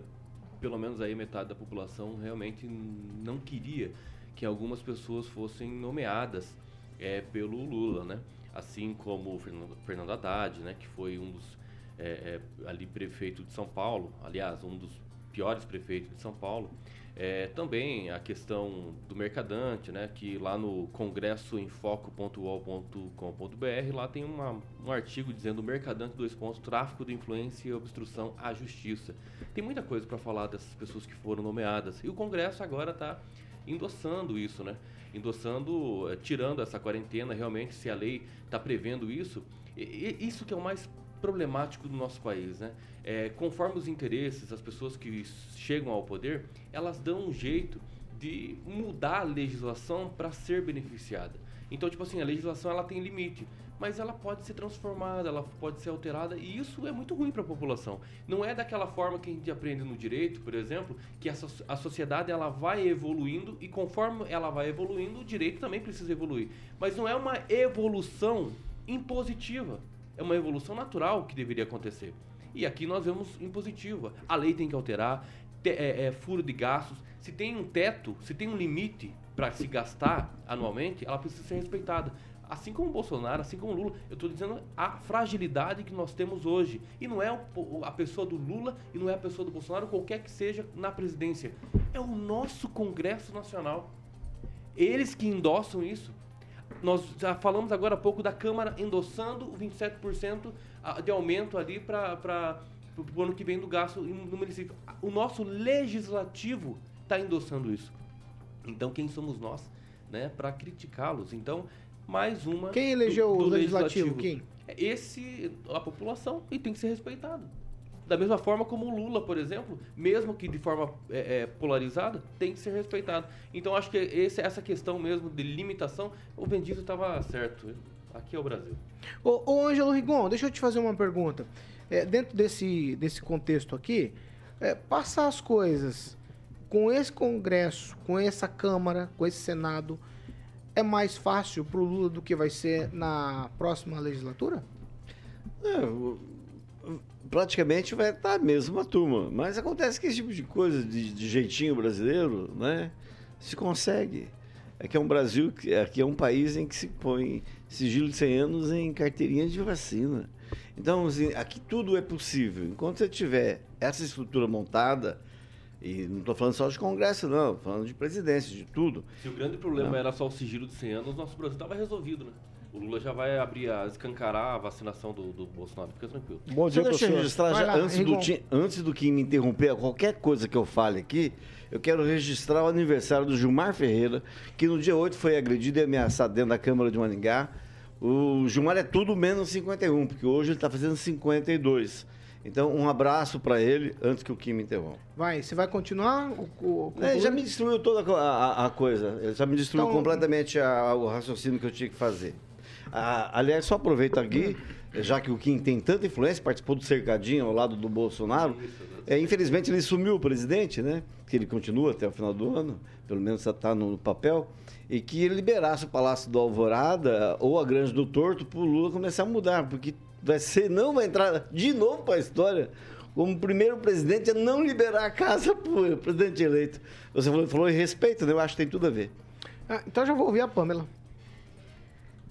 pelo menos aí metade da população realmente não queria que algumas pessoas fossem nomeadas é, pelo Lula, né? Assim como o Fernando, Fernando Haddad, né? Que foi um dos é, é, ali prefeito de São Paulo, aliás, um dos piores prefeitos de São Paulo. É, também a questão do mercadante, né, que lá no congressoemfoco.ol.com.br lá tem uma, um artigo dizendo mercadante dois pontos, tráfico de influência e obstrução à justiça. Tem muita coisa para falar dessas pessoas que foram nomeadas. E o Congresso agora está endossando isso, né? Endossando, é, tirando essa quarentena, realmente, se a lei está prevendo isso. E, e, isso que é o mais problemático do nosso país, né? É, conforme os interesses, as pessoas que chegam ao poder, elas dão um jeito de mudar a legislação para ser beneficiada. Então, tipo assim, a legislação ela tem limite, mas ela pode ser transformada, ela pode ser alterada, e isso é muito ruim para a população. Não é daquela forma que a gente aprende no direito, por exemplo, que a, so a sociedade ela vai evoluindo e conforme ela vai evoluindo, o direito também precisa evoluir. Mas não é uma evolução impositiva, é uma evolução natural que deveria acontecer. E aqui nós vemos impositiva. A lei tem que alterar, te, é, é, furo de gastos. Se tem um teto, se tem um limite para se gastar anualmente, ela precisa ser respeitada. Assim como o Bolsonaro, assim como o Lula, eu estou dizendo a fragilidade que nós temos hoje. E não é a pessoa do Lula e não é a pessoa do Bolsonaro, qualquer que seja na presidência. É o nosso Congresso Nacional. Eles que endossam isso. Nós já falamos agora há pouco da Câmara endossando o 27% de aumento ali para o ano que vem do gasto no município. O nosso legislativo está endossando isso. Então, quem somos nós né, para criticá-los? Então, mais uma. Quem elegeu do, do o legislativo? legislativo? Quem? Esse, a população, e tem que ser respeitado. Da mesma forma como o Lula, por exemplo, mesmo que de forma é, é, polarizada, tem que ser respeitado. Então acho que esse, essa questão mesmo de limitação, o Bendito estava certo. Aqui é o Brasil. Ô, ô Ângelo Rigon, deixa eu te fazer uma pergunta. É, dentro desse, desse contexto aqui, é, passar as coisas com esse Congresso, com essa Câmara, com esse Senado, é mais fácil para o Lula do que vai ser na próxima legislatura? É, praticamente vai estar a mesma turma. Mas acontece que esse tipo de coisa, de, de jeitinho brasileiro, né, se consegue. É que é um Brasil, aqui é um país em que se põe sigilo de 100 anos em carteirinha de vacina. Então, assim, aqui tudo é possível. Enquanto você tiver essa estrutura montada, e não estou falando só de Congresso, não, estou falando de presidência, de tudo. Se o grande problema não. era só o sigilo de 100 anos, nosso Brasil estava resolvido, né? O Lula já vai abrir, a, escancarar a vacinação do, do Bolsonaro, fica tranquilo. Bom dia, Deixa eu registrar já, lá, antes, do, antes do que me interromper, qualquer coisa que eu fale aqui, eu quero registrar o aniversário do Gilmar Ferreira, que no dia 8 foi agredido e ameaçado dentro da Câmara de Maningá. O Gilmar é tudo menos 51, porque hoje ele está fazendo 52. Então, um abraço para ele antes que o Kim me interrompa. Vai, você vai continuar? O, o, o... É, já me destruiu toda a, a, a, coisa. Ele já me destruiu então... completamente a, o raciocínio que eu tinha que fazer. Aliás, só aproveito aqui, já que o Kim tem tanta influência, participou do cercadinho ao lado do Bolsonaro. É, infelizmente, ele sumiu o presidente, né? Que ele continua até o final do ano, pelo menos está no papel. E que ele liberasse o Palácio do Alvorada ou a Grande do Torto para o Lula começar a mudar, porque vai ser, não vai entrar de novo para a história como primeiro presidente a não liberar a casa para o presidente eleito. Você falou, falou em respeito, né? Eu acho que tem tudo a ver. Ah, então já vou ouvir a Pamela.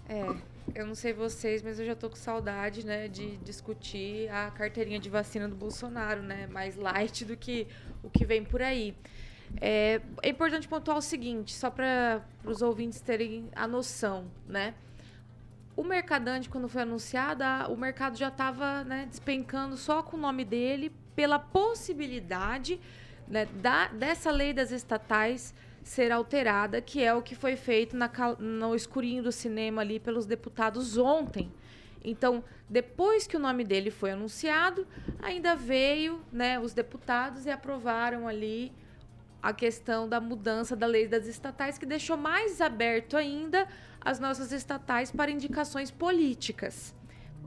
É, eu não sei vocês, mas eu já tô com saudade, né, de discutir a carteirinha de vacina do Bolsonaro, né? Mais light do que o que vem por aí. É, é importante pontuar o seguinte, só para os ouvintes terem a noção, né? o Mercadante, quando foi anunciado, o mercado já estava né, despencando só com o nome dele, pela possibilidade né, da, dessa lei das estatais ser alterada, que é o que foi feito na, no escurinho do cinema ali pelos deputados ontem. Então, depois que o nome dele foi anunciado, ainda veio né, os deputados e aprovaram ali a questão da mudança da lei das estatais, que deixou mais aberto ainda as nossas estatais para indicações políticas.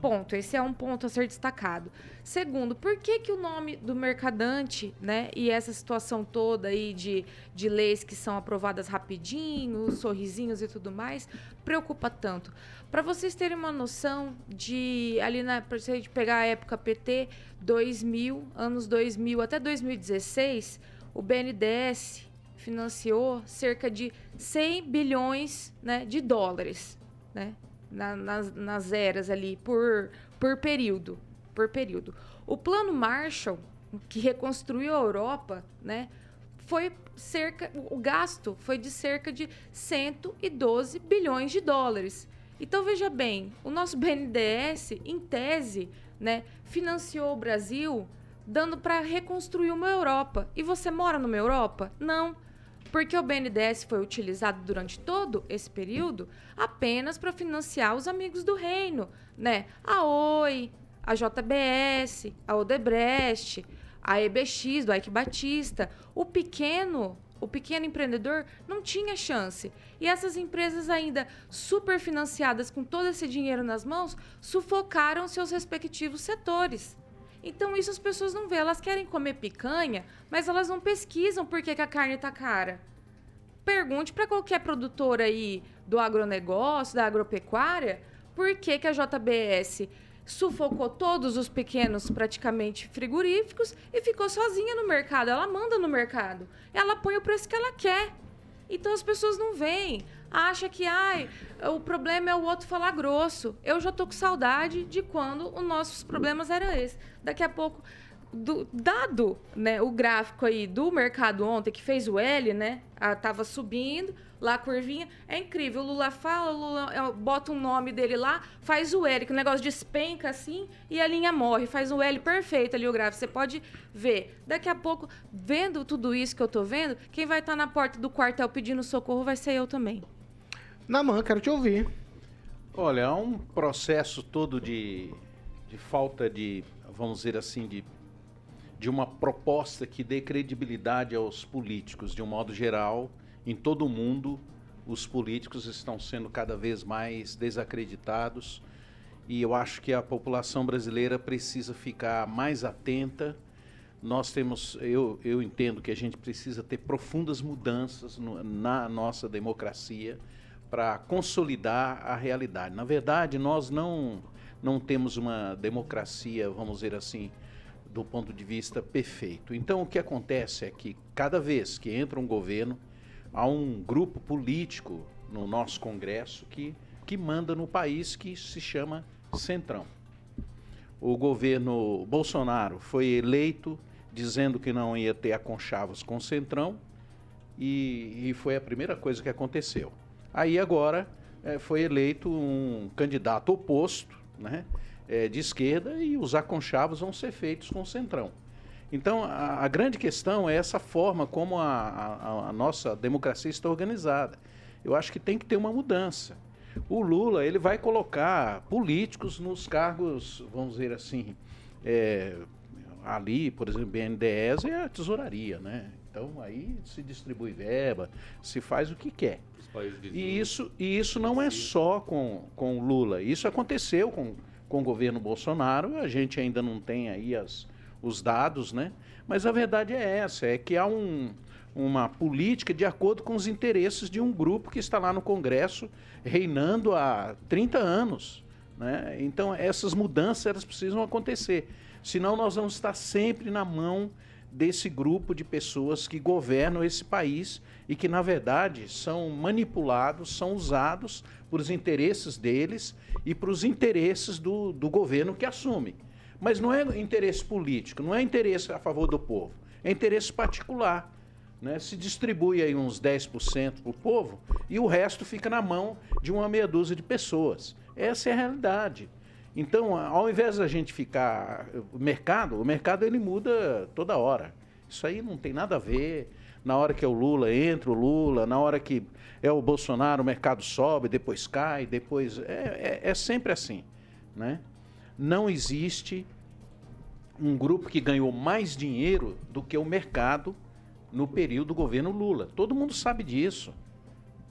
Ponto. Esse é um ponto a ser destacado. Segundo, por que, que o nome do mercadante, né, e essa situação toda aí de, de leis que são aprovadas rapidinho, sorrisinhos e tudo mais, preocupa tanto? Para vocês terem uma noção de, ali na, pra gente pegar a época PT, 2000, anos 2000 até 2016, o BNDES financiou cerca de 100 bilhões né, de dólares né, na, nas, nas eras ali por, por período. Por período. O plano Marshall, que reconstruiu a Europa, né, foi cerca, o gasto foi de cerca de 112 bilhões de dólares. Então veja bem, o nosso BNDES, em tese, né, financiou o Brasil dando para reconstruir uma Europa. E você mora numa Europa? Não. Porque o BNDES foi utilizado durante todo esse período apenas para financiar os amigos do reino, né? A Oi, a JBS, a Odebrecht, a EBX do Ike Batista. O pequeno, o pequeno empreendedor não tinha chance. E essas empresas ainda superfinanciadas com todo esse dinheiro nas mãos, sufocaram seus respectivos setores. Então isso as pessoas não vêem. Elas querem comer picanha, mas elas não pesquisam por que, que a carne está cara. Pergunte para qualquer produtor aí do agronegócio, da agropecuária, por que, que a JBS sufocou todos os pequenos, praticamente frigoríficos, e ficou sozinha no mercado. Ela manda no mercado. Ela põe o preço que ela quer. Então as pessoas não veem. Acha que ai, o problema é o outro falar grosso. Eu já tô com saudade de quando os nossos problemas eram esses. Daqui a pouco do, dado né, o gráfico aí do mercado ontem, que fez o L, né? A, tava subindo, lá a curvinha. É incrível. O Lula fala, o Lula é, bota um nome dele lá, faz o L, que o negócio despenca assim e a linha morre. Faz o L perfeito ali o gráfico. Você pode ver. Daqui a pouco, vendo tudo isso que eu tô vendo, quem vai estar tá na porta do quartel pedindo socorro vai ser eu também. Naman, quero te ouvir. Olha, há um processo todo de, de falta de, vamos dizer assim, de de uma proposta que dê credibilidade aos políticos, de um modo geral, em todo o mundo, os políticos estão sendo cada vez mais desacreditados e eu acho que a população brasileira precisa ficar mais atenta. Nós temos, eu, eu entendo que a gente precisa ter profundas mudanças no, na nossa democracia para consolidar a realidade. Na verdade, nós não, não temos uma democracia, vamos dizer assim, do ponto de vista perfeito. Então, o que acontece é que cada vez que entra um governo, há um grupo político no nosso Congresso que, que manda no país que se chama Centrão. O governo Bolsonaro foi eleito dizendo que não ia ter aconchavos com o Centrão e, e foi a primeira coisa que aconteceu. Aí agora é, foi eleito um candidato oposto, né? é, de esquerda e os aconchavos vão ser feitos com o centrão. Então, a, a grande questão é essa forma como a, a, a, nossa democracia está organizada. Eu acho que tem que ter uma mudança. O Lula ele vai colocar políticos nos cargos, vamos dizer assim, é, ali, por exemplo, BNDES é a tesouraria, né? Então aí se distribui verba, se faz o que quer. E isso, e isso não é só com, com Lula. Isso aconteceu com com o governo Bolsonaro, a gente ainda não tem aí as, os dados, né? Mas a verdade é essa, é que há um, uma política de acordo com os interesses de um grupo que está lá no Congresso reinando há 30 anos. Né? Então essas mudanças elas precisam acontecer. Senão nós vamos estar sempre na mão desse grupo de pessoas que governam esse país e que, na verdade, são manipulados, são usados por os interesses deles e para os interesses do, do governo que assume. Mas não é interesse político, não é interesse a favor do povo, é interesse particular. Né? Se distribui aí uns 10% para o povo e o resto fica na mão de uma meia dúzia de pessoas. Essa é a realidade. Então, ao invés da gente ficar. O mercado, o mercado ele muda toda hora. Isso aí não tem nada a ver. Na hora que é o Lula, entra o Lula. Na hora que é o Bolsonaro, o mercado sobe, depois cai, depois. É, é, é sempre assim. Né? Não existe um grupo que ganhou mais dinheiro do que o mercado no período do governo Lula. Todo mundo sabe disso.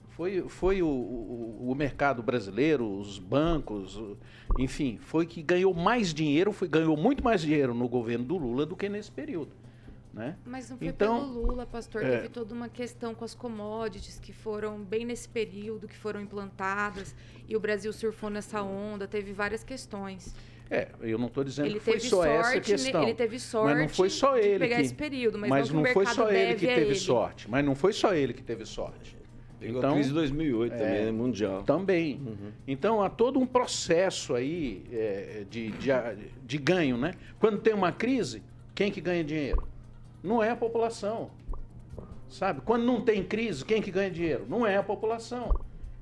Foi, foi o, o, o, mercado brasileiro, os bancos, enfim, foi que ganhou mais dinheiro, foi, ganhou muito mais dinheiro no governo do Lula do que nesse período. Né? Mas não foi então, pelo Lula, pastor. É... Teve toda uma questão com as commodities que foram bem nesse período, que foram implantadas, e o Brasil surfou nessa onda, teve várias questões. É, eu não estou dizendo ele que foi só essa questão. Ele teve sorte mas não foi só ele de pegar que, esse período, mas, mas não, não foi só ele que teve ele. sorte. Mas não foi só ele que teve sorte. Pegou então, a crise de 2008 é, também, né? mundial. Também. Uhum. Então há todo um processo aí é, de, de, de, ganho, né? Quando tem uma crise, quem que ganha dinheiro? Não é a população. Sabe? Quando não tem crise, quem que ganha dinheiro? Não é a população.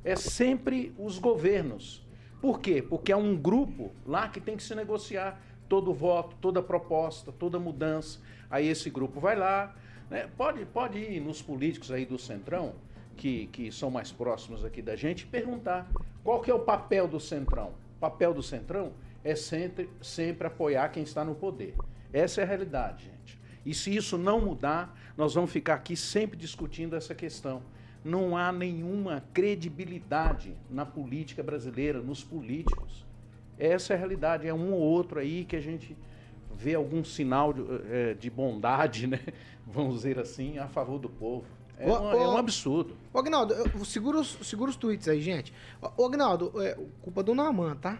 É sempre os governos. Por quê? Porque há um grupo lá que tem que se negociar todo voto, toda proposta, toda mudança. Aí esse grupo vai lá. Né? Pode, pode ir nos políticos aí do Centrão, que, que são mais próximos aqui da gente, perguntar qual que é o papel do Centrão. O papel do Centrão é sempre, sempre apoiar quem está no poder. Essa é a realidade, gente. E se isso não mudar, nós vamos ficar aqui sempre discutindo essa questão. Não há nenhuma credibilidade na política brasileira, nos políticos. Essa é a realidade. É um ou outro aí que a gente vê algum sinal de, eh, de bondade, né? vamos dizer assim, a favor do povo. É, um, é um absurdo. Agnaldo, segura os, segura os tweets aí, gente. Agnaldo, é culpa do Naman, tá?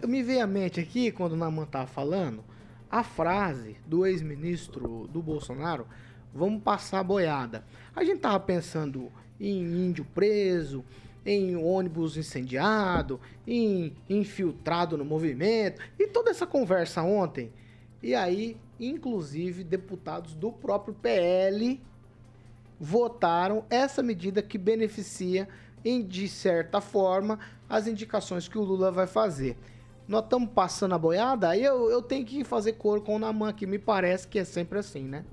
Eu me veio à mente aqui, quando o Naman tava falando, a frase do ex-ministro do Bolsonaro, vamos passar boiada. A gente tava pensando em índio preso, em ônibus incendiado, em infiltrado no movimento, e toda essa conversa ontem. E aí, inclusive, deputados do próprio PL votaram essa medida que beneficia, em, de certa forma, as indicações que o Lula vai fazer. Nós estamos passando a boiada, aí eu, eu tenho que fazer cor com o Naman, que me parece que é sempre assim, né?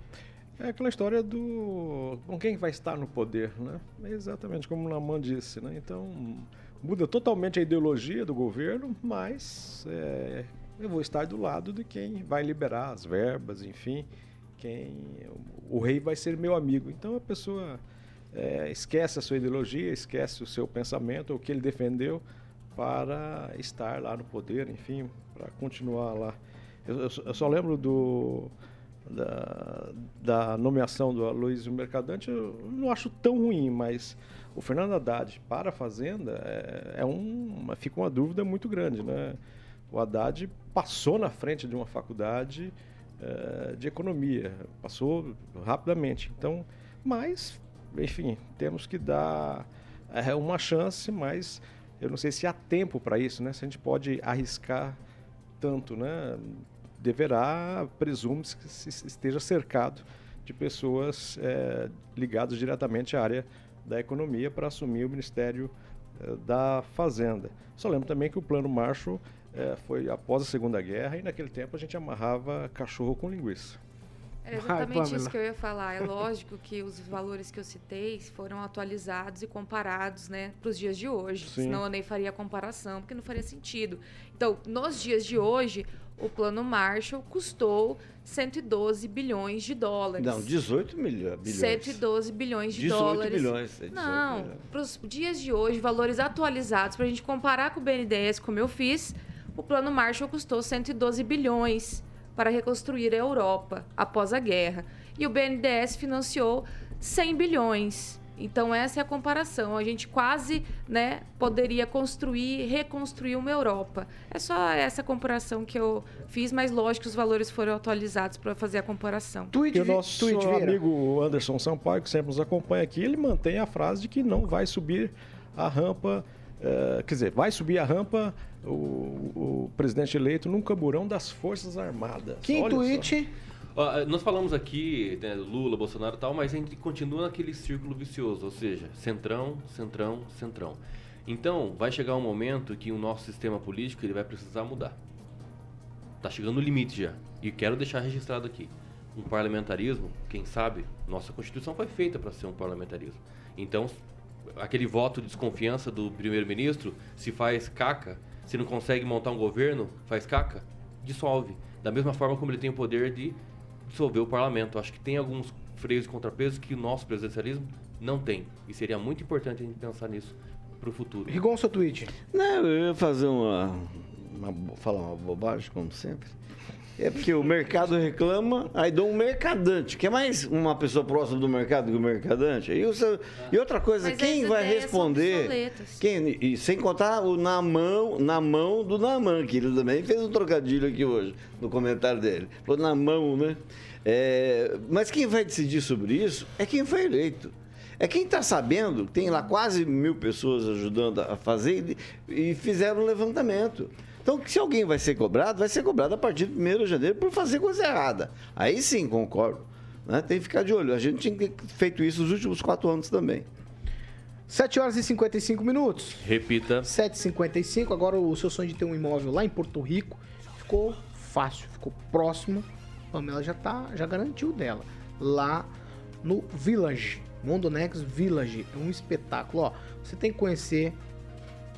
É aquela história do com quem vai estar no poder, né? É exatamente como o Naman disse, né? Então muda totalmente a ideologia do governo, mas é, eu vou estar do lado de quem vai liberar as verbas, enfim, quem o rei vai ser meu amigo. Então a pessoa é, esquece a sua ideologia, esquece o seu pensamento, o que ele defendeu para estar lá no poder, enfim, para continuar lá. Eu, eu, eu só lembro do da, da nomeação do Aloysio Mercadante, eu não acho tão ruim, mas o Fernando Haddad para a Fazenda é, é uma, fica uma dúvida muito grande, né? O Haddad passou na frente de uma faculdade é, de economia, passou rapidamente. Então, mas, enfim, temos que dar é, uma chance, mas eu não sei se há tempo para isso, né? Se a gente pode arriscar tanto, né? deverá, presume-se que esteja cercado de pessoas é, ligadas diretamente à área da economia para assumir o Ministério é, da Fazenda. Só lembro também que o Plano Marshall é, foi após a Segunda Guerra e naquele tempo a gente amarrava cachorro com linguiça. É exatamente isso que eu ia falar. É lógico que os valores que eu citei foram atualizados e comparados né, para os dias de hoje. Sim. Senão eu nem faria comparação, porque não faria sentido. Então, nos dias de hoje, o plano Marshall custou 112 bilhões de dólares. Não, 18 milhões. 112 bilhões de 18 dólares. Bilhões, 18 Não, para os dias de hoje, valores atualizados, para a gente comparar com o BNDES, como eu fiz, o plano Marshall custou 112 bilhões para reconstruir a Europa após a guerra. E o BNDES financiou 100 bilhões. Então essa é a comparação. A gente quase, né, poderia construir, reconstruir uma Europa. É só essa comparação que eu fiz, mas lógico que os valores foram atualizados para fazer a comparação. Tweet, e o nosso tweet, amigo Anderson Sampaio, que sempre nos acompanha aqui, ele mantém a frase de que não vai subir a rampa, uh, quer dizer, vai subir a rampa o, o, presidente eleito num camburão das Forças Armadas. Que tweet? Só. Eh, nós falamos aqui, né, Lula, Bolsonaro e tal, mas a gente continua naquele círculo vicioso, ou seja, centrão, centrão, centrão. Então, vai chegar um momento que o nosso sistema político ele vai precisar mudar. Tá chegando o limite já. E quero deixar registrado aqui. Um parlamentarismo, quem sabe, nossa Constituição foi feita para ser um parlamentarismo. Então, aquele voto de desconfiança do primeiro-ministro, se faz caca, se não consegue montar um governo, faz caca, dissolve. Da mesma forma como ele tem o poder de dissolver o parlamento. Acho que tem alguns freios e contrapesos que o nosso presidencialismo não tem. E seria muito importante a gente pensar nisso para o futuro. Rigon, seu tweet. Não, eu ia fazer uma, uma, falar uma bobagem, como sempre. É porque o mercado reclama, aí dou um mercadante, que é mais uma pessoa próxima do mercado que o mercadante. E, seu, e outra coisa, Mas quem vai responder? Quem, e sem contar o na mão, na mão do Naman, que ele também fez um trocadilho aqui hoje, no comentário dele. Falou na mão, né? É, mas quem vai decidir sobre isso é quem foi eleito. É quem está sabendo, tem lá quase mil pessoas ajudando a fazer e, e fizeram um levantamento. Então, se alguém vai ser cobrado, vai ser cobrado a partir do 1 de janeiro por fazer coisa errada. Aí sim, concordo. Né? Tem que ficar de olho. A gente tinha que ter feito isso nos últimos quatro anos também. 7 horas e 55 minutos. Repita. 7h55. Agora o seu sonho de ter um imóvel lá em Porto Rico ficou fácil, ficou próximo. A Pamela já, tá, já garantiu dela. Lá no Village. Mondonex Village. É um espetáculo. Ó, você tem que conhecer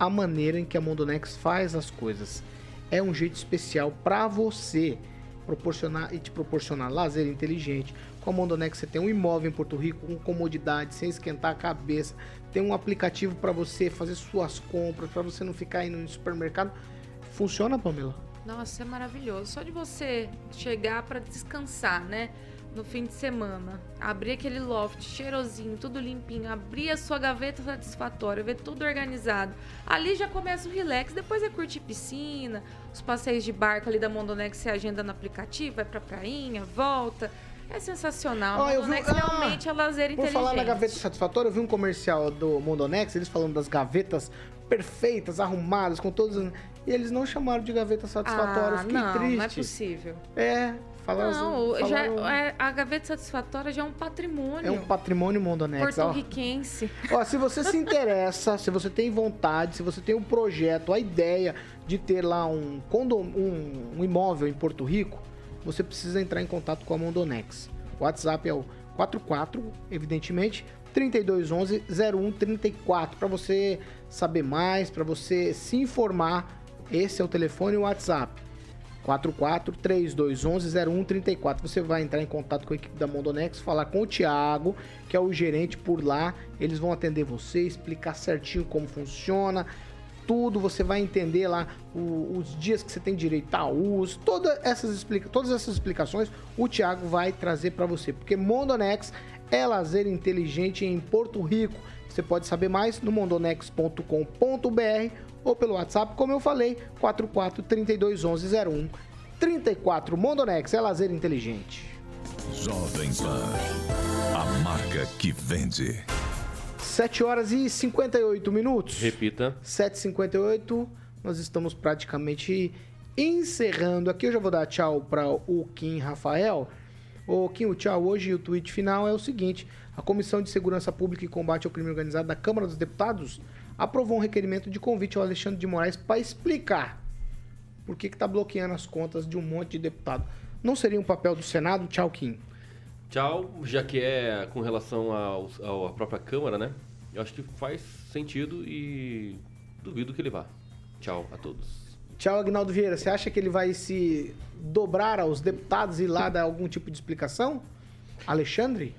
a maneira em que a Mondonex faz as coisas. É um jeito especial para você proporcionar e te proporcionar lazer inteligente. Com a Mondonex você tem um imóvel em Porto Rico com comodidade, sem esquentar a cabeça. Tem um aplicativo para você fazer suas compras, para você não ficar indo no supermercado. Funciona, Pamela? Nossa, é maravilhoso. Só de você chegar para descansar, né? No fim de semana, abrir aquele loft cheirosinho, tudo limpinho, abrir a sua gaveta satisfatória, ver tudo organizado. Ali já começa o relax, depois é curtir piscina, os passeios de barco ali da Mondonex, você agenda no aplicativo, vai pra prainha, volta. É sensacional. Vi- Mondonex ah, realmente é lazer inteligente. falar na gaveta satisfatória, eu vi um comercial do Mondonex, eles falando das gavetas perfeitas, arrumadas, com todas as... E eles não chamaram de gaveta satisfatória, Ah, fiquei não, triste. não é possível. É, falaram... Não, já, falaram- é- a gaveta satisfatória já é um patrimônio. É um patrimônio Mondonex, ó. porto-riquense. Ó, se você se interessa, se você tem vontade, se você tem um projeto, a ideia de ter lá um, condom, um, um imóvel em Porto Rico, você precisa entrar em contato com a Mondonex. O WhatsApp é o 44, evidentemente, 3211 0134 para você saber mais, para você se informar. Esse é o telefone e o WhatsApp. 44 3211 0134. Você vai entrar em contato com a equipe da Mondonex, falar com o Thiago, que é o gerente por lá. Eles vão atender você, explicar certinho como funciona, tudo. Você vai entender lá o- os dias que você tem direito a uso, todas essas, explica, todas essas explicações o Thiago vai trazer para você, porque Mondonex é lazer inteligente em Porto Rico. Você pode saber mais no mondonex.com.br ou pelo WhatsApp, como eu falei, 44 32 11 01 34. Mondonex é lazer inteligente. Jovem Pan. A marca que vende. 7 horas e 58 minutos. Repita. 7h58, nós estamos praticamente encerrando aqui. Eu já vou dar tchau para o Kim Rafael. Ô Kim, o tchau hoje e o tweet final é o seguinte: a Comissão de Segurança Pública e Combate ao Crime Organizado da Câmara dos Deputados aprovou um requerimento de convite ao Alexandre de Moraes para explicar por que está bloqueando as contas de um monte de deputado. Não seria um papel do Senado? Tchau, Kim. Tchau, já que é com relação à própria Câmara, né? Eu acho que faz sentido e duvido que ele vá. Tchau a todos. Tchau, Agnaldo Vieira. Você acha que ele vai se dobrar aos deputados e lá dar algum tipo de explicação? Alexandre?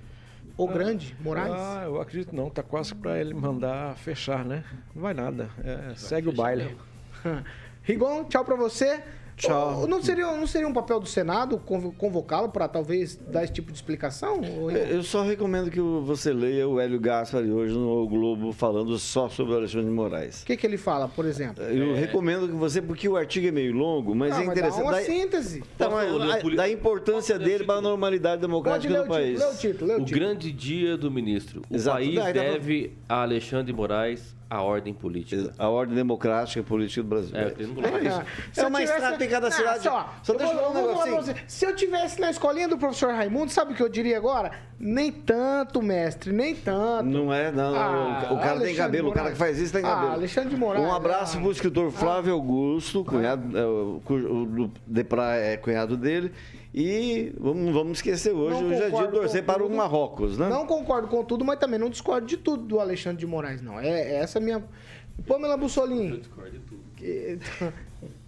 O Grande? Moraes? Ah, eu acredito não. Tá quase pra ele mandar fechar, né? Não vai nada. É, segue o baile. Rigon, tchau pra você. Tchau. Ô, Não seria, não seria um papel do Senado convo- convocá-lo para talvez dar esse tipo de explicação? Ô, Rigon? Eu só recomendo que você leia o Hélio Gaspari hoje no Globo falando só sobre o Alexandre de Moraes. O que, que ele fala, por exemplo? Eu recomendo que você, porque o artigo é meio longo, mas Ah, é mas interessante. Dá uma Dá- síntese. Tá, mas a- da importância dele para a normalidade democrática do país. o grande dia do ministro. O Exato. país Não, aí dá pra- deve a Alexandre de Moraes a ordem política. A ordem democrática e política do Brasil. É, não É falar isso. Se É uma tivesse- estrada em cada Ah, cidade. só, Só deixa eu falar um negocinho. você. Se eu tivesse na escolinha do professor Raimundo, sabe o que eu diria agora? Nem tanto, mestre, nem tanto. Não é, não. Ah, o cara tem Alexandre cabelo, o cara que faz isso tem Ah, cabelo. Alexandre de Moraes, Um abraço ah. pro escritor Flávio Augusto, cunhado, é, o, o Depra é cunhado dele. E vamos, vamos esquecer hoje Não o dia de concordo torcer para o. Marrocos, né? Não concordo com tudo, mas também não discordo de tudo do Alexandre de Moraes, não. É, é essa a minha. Pamela Bussolini. Eu discordo de tudo.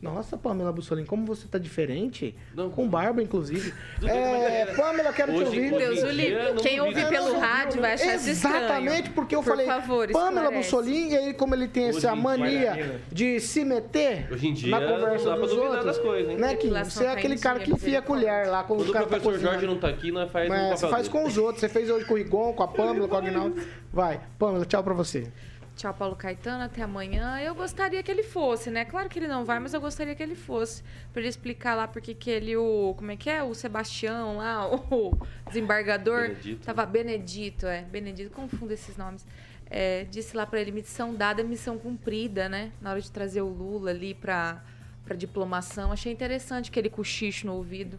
Nossa, Pamela Bussolini, como você tá diferente? Não, com barba, inclusive. É, mas- Pamela, quero te Hoje, ouvir. hoje em Deus não Quem ouve pelo rádio vai achar isso estranho. Exatamente, porque eu Por falei, favor, Pamela. Bussolini, e aí como ele tem Hoje essa mania de se meter Hoje em dia, na não conversa dá pra dos outros, das coisas, hein? né, Kim? Você é aquele cara que enfia a colher lá quando Quando o o cara tá professor Jorge não tá aqui, nós faz Mas um você faz com os outros. Você fez hoje com o Rigon, com a Pamela, com o Agnaldo. Vai, Pamela, tchau pra você. Tchau, Paulo Caetano, até amanhã. Eu gostaria que ele fosse, né? Claro que ele não vai, mas eu gostaria que ele fosse. Pra ele explicar lá porque que ele, o. Como é que é? O Sebastião lá, o desembargador. Benedito. Tava Benedito, é. Benedito, confundo esses nomes. É, disse lá pra ele: missão dada missão cumprida, né? Na hora de trazer o Lula ali pra, pra diplomação. Achei interessante aquele cochicho no ouvido.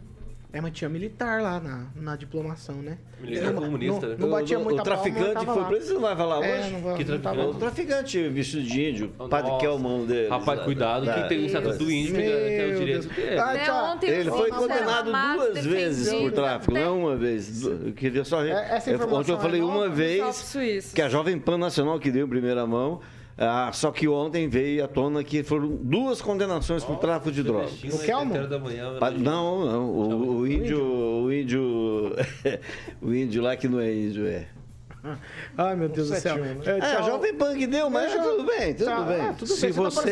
É, mas tinha militar lá na, na diplomação, né? Militar Não- comunista, não, né? não batia o, muita o traficante foi preso, você não vai falar É, hoje? não vai- Que não tava traficante? O traficante vestido de índio, Nossa. Padre Kelmão dele. Rapaz, cuidado, quem tem o estatuto do índio tem, tem o direito dele. Ah, Né, tchau. Ele foi condenado duas vezes por tráfico, não é uma vez. Eu queria só. É, essa eu- informação Ontem eu falei é uma vez que a Jovem Pan Nacional que deu em primeira mão. Ah, só que ontem veio à tona que foram duas condenações por tráfico de drogas. O Kelmo? Da manhã, Pa- Não, não. O, o índio. O índio. o índio lá que não é índio, é. Ai, meu Deus do céu. 71, né? É, É, a tchau. Jovem Pan que deu, mas Deixa- tudo bem, tudo Tchau. bem. Ah, tudo se bem, tá vocês,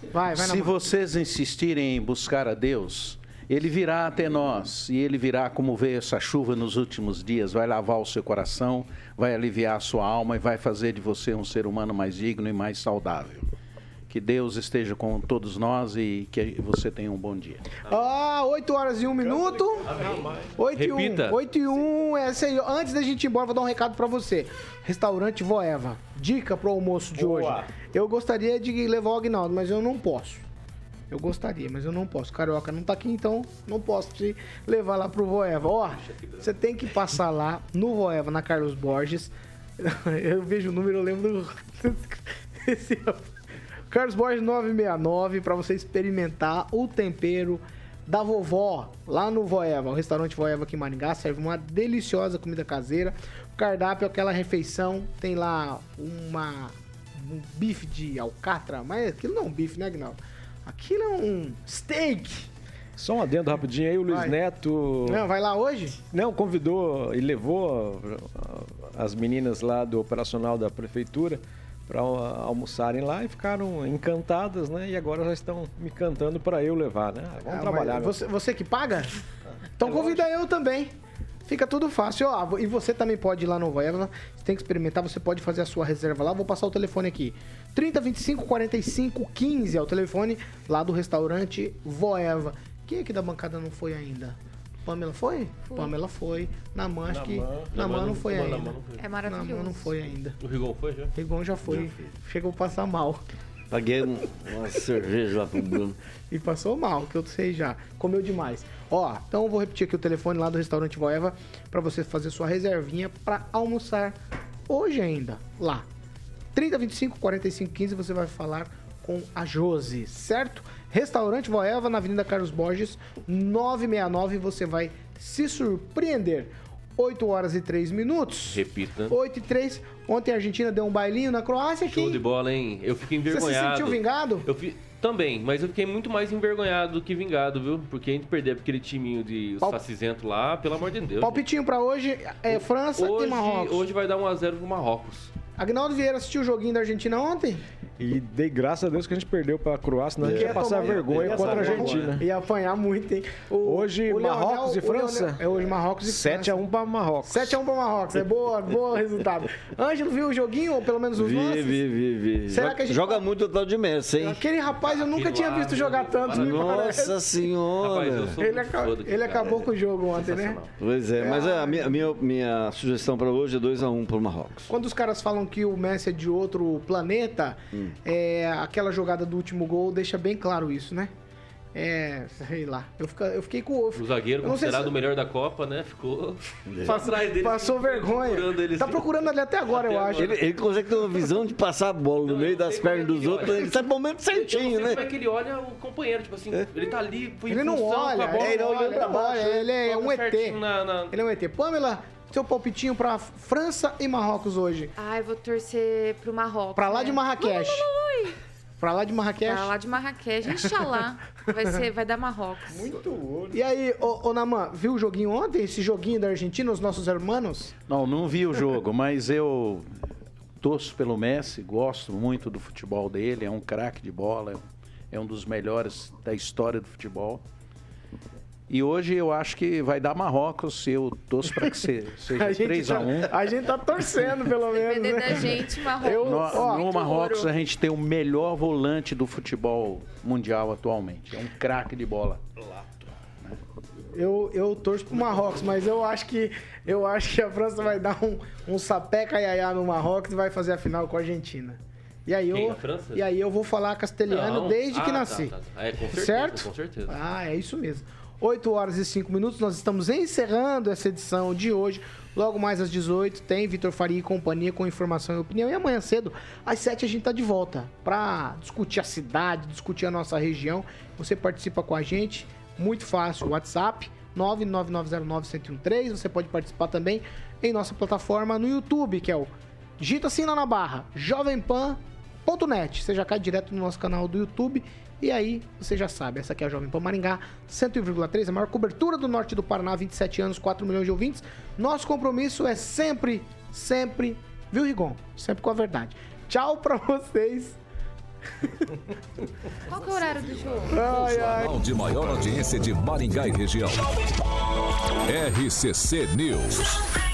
parecendo- Vai, vai se vocês insistirem em buscar a Deus, ele virá até nós e ele virá como veio essa chuva nos últimos dias, vai lavar o seu coração, vai aliviar a sua alma e vai fazer de você um ser humano mais digno e mais saudável. Que Deus esteja com todos nós e que você tenha um bom dia. Ah, 8 horas e 1 minuto. 8 e 1. Repita. 8 e 1, essa aí. Antes da gente ir embora, vou dar um recado pra você. Restaurante Voeva. Dica pro almoço de Boa. hoje. Eu gostaria de levar o Agnaldo, mas eu não posso. Eu gostaria, mas eu não posso. Carioca não tá aqui, então não posso te levar lá pro Voeva. Ó, você tem que passar lá no Voeva, na Carlos Borges. Eu vejo o número, eu lembro do. Esse é o- Carlos Borges 969 para você experimentar o tempero da vovó lá no Voeva, o restaurante Voeva aqui em Maringá, serve uma deliciosa comida caseira. O cardápio, aquela refeição, tem lá uma um bife de alcatra, mas aquilo não é um bife, né, Agnaldo? Aquilo é um steak. Só um adendo rapidinho aí, o Luiz Vai. Neto. Não, vai lá hoje? Não, convidou e levou ah, as meninas lá do operacional da prefeitura para almoçarem lá e ficaram encantadas, né? E agora já estão me cantando para eu levar, né? Ah, Vamos Ah, trabalhar. meu Você, você que paga? Então convida eu também. Fica tudo fácil. Ó, e você também pode ir lá no Voeva. Você tem que experimentar, você pode fazer a sua reserva lá. Vou passar o telefone aqui. 30 25 45 15 é o telefone lá do restaurante Voeva. Quem aqui da bancada não foi ainda? Pamela foi? Pamela foi. Namã, acho que. Namã. Não foi ainda. Foi. É maravilhoso. Namã não foi ainda. O Rigon foi já? Rigon já foi. Chegou a passar mal. Paguei um- uma cerveja lá pro Bruno. E passou mal, que eu sei já. Comeu demais. Ó, então eu vou repetir aqui o telefone lá do restaurante Voeva para você fazer sua reservinha para almoçar hoje ainda lá. 30 25 45 15 você vai falar com a Josi, certo? Restaurante Voeva na Avenida Carlos Borges, 969, você vai se surpreender. 8 horas e 3 minutos. Repita. 8 e 3. Ontem a Argentina deu um bailinho na Croácia. Show de bola, hein? Eu fiquei Você se envergonhado. sentiu vingado? Eu fi... Também, mas eu fiquei muito mais envergonhado do que vingado, viu? Porque a gente perdeu aquele timinho de Pal- Facizento lá, pelo amor de Deus. Palpitinho pra hoje é França hoje, e Marrocos. Hoje vai dar 1x0 pro Marrocos. Agnaldo Vieira assistiu o joguinho da Argentina ontem? E dei graças a Deus que a gente perdeu para a Croácia, senão a gente Ia passar tomar- vergonha ia contra a Argentina. Ia apanhar muito, hein? O- Hoje, o Leonel- Marrocos e o França? Leonel- é hoje Marrocos e 7x1 para Marrocos. 7x1 pra Marrocos. É boa, boa resultado. Ângelo viu o joguinho, ou pelo menos os Vi, lances? vi, vi, vi. Será Joga, que a gente joga muito o tal de Messi, hein? Aquele rapaz eu nunca Aquilo tinha lá, visto jogar tanto, me parece. Nossa senhora. Rapaz, Ele, aca- ele acabou com o jogo ontem, né? Pois é, mas a minha, minha, minha sugestão para hoje é 2x1 pro Marrocos. Quando os caras falam que o Messi é de outro planeta, Hum. É, aquela jogada do último gol deixa bem claro isso, né? É, sei lá. Eu, fica- eu fiquei com. O zagueiro, não sei considerado se- o melhor da Copa, né? Ficou Passou, atrás dele. passou vergonha. procurando ele, tá assim. procurando ele até agora, eu Até acho. Ele, ele consegue ter uma visão de passar a bola no meio das pernas é que dos ele outros, olha. ele sabe o momento Eu não certinho, sei né? como é que ele olha o companheiro, tipo assim, ele tá ali em Ele não função, com a olha, bola, ele não olha, olha, pra baixo, olha, ele é um ET. na- na- Ele é um ET. Pamela, seu palpitinho pra França e Marrocos hoje. Ai, vou torcer pro Marrocos. Pra lá né? de Marrakech. Ui, ui, ui. Pra lá de Marrakech. Pra lá de Marrakech. Inxalá. Vai, ser, vai dar Marrocos. E aí, ô, ô Naman, viu o joguinho ontem? Esse joguinho da Argentina, os nossos hermanos? Não, não vi o jogo, mas eu torço pelo Messi, gosto muito do futebol dele, é um craque de bola, é um dos melhores da história do futebol. E hoje eu acho que vai dar Marrocos, eu torço para que se- seja A gente, 3 a tá, 1 a gente tá torcendo, pelo menos. Depender né? da gente, Marrocos. Eu- No, ó, no Marrocos ouro. a gente tem o melhor volante do futebol mundial atualmente. É um craque de bola. Eu, eu torço pro Marrocos, mas eu acho que eu acho que a França vai dar um, um sapeca iaiá no Marrocos e vai fazer a final com a Argentina. E aí Quem, eu, e aí eu vou falar castelhano Não. desde que Ah, nasci. tá, tá. É, com certeza, certo? com certeza. Ah, é isso mesmo. 8 horas e 5 minutos, nós estamos encerrando essa edição de hoje. Logo mais às 18 tem Vitor Faria e companhia com informação e opinião. E amanhã cedo, às 7 a gente tá de volta para discutir a cidade, discutir a nossa região. Você participa com a gente, muito fácil, WhatsApp 99909-1013. Você pode participar também em nossa plataforma no YouTube, que é o Digita assim lá na barra, jovempan.net. Você já cai direto no nosso canal do YouTube. E aí, você já sabe, essa aqui é a Jovem Pan Maringá, 101,3, a maior cobertura do norte do Paraná, 27 anos, 4 milhões de ouvintes. Nosso compromisso é sempre, sempre, viu, Rigon? Sempre com a verdade. Tchau pra vocês. Qual que é o horário do jogo? Ai, ai. Jornal de maior audiência de Maringá e região. RCC News.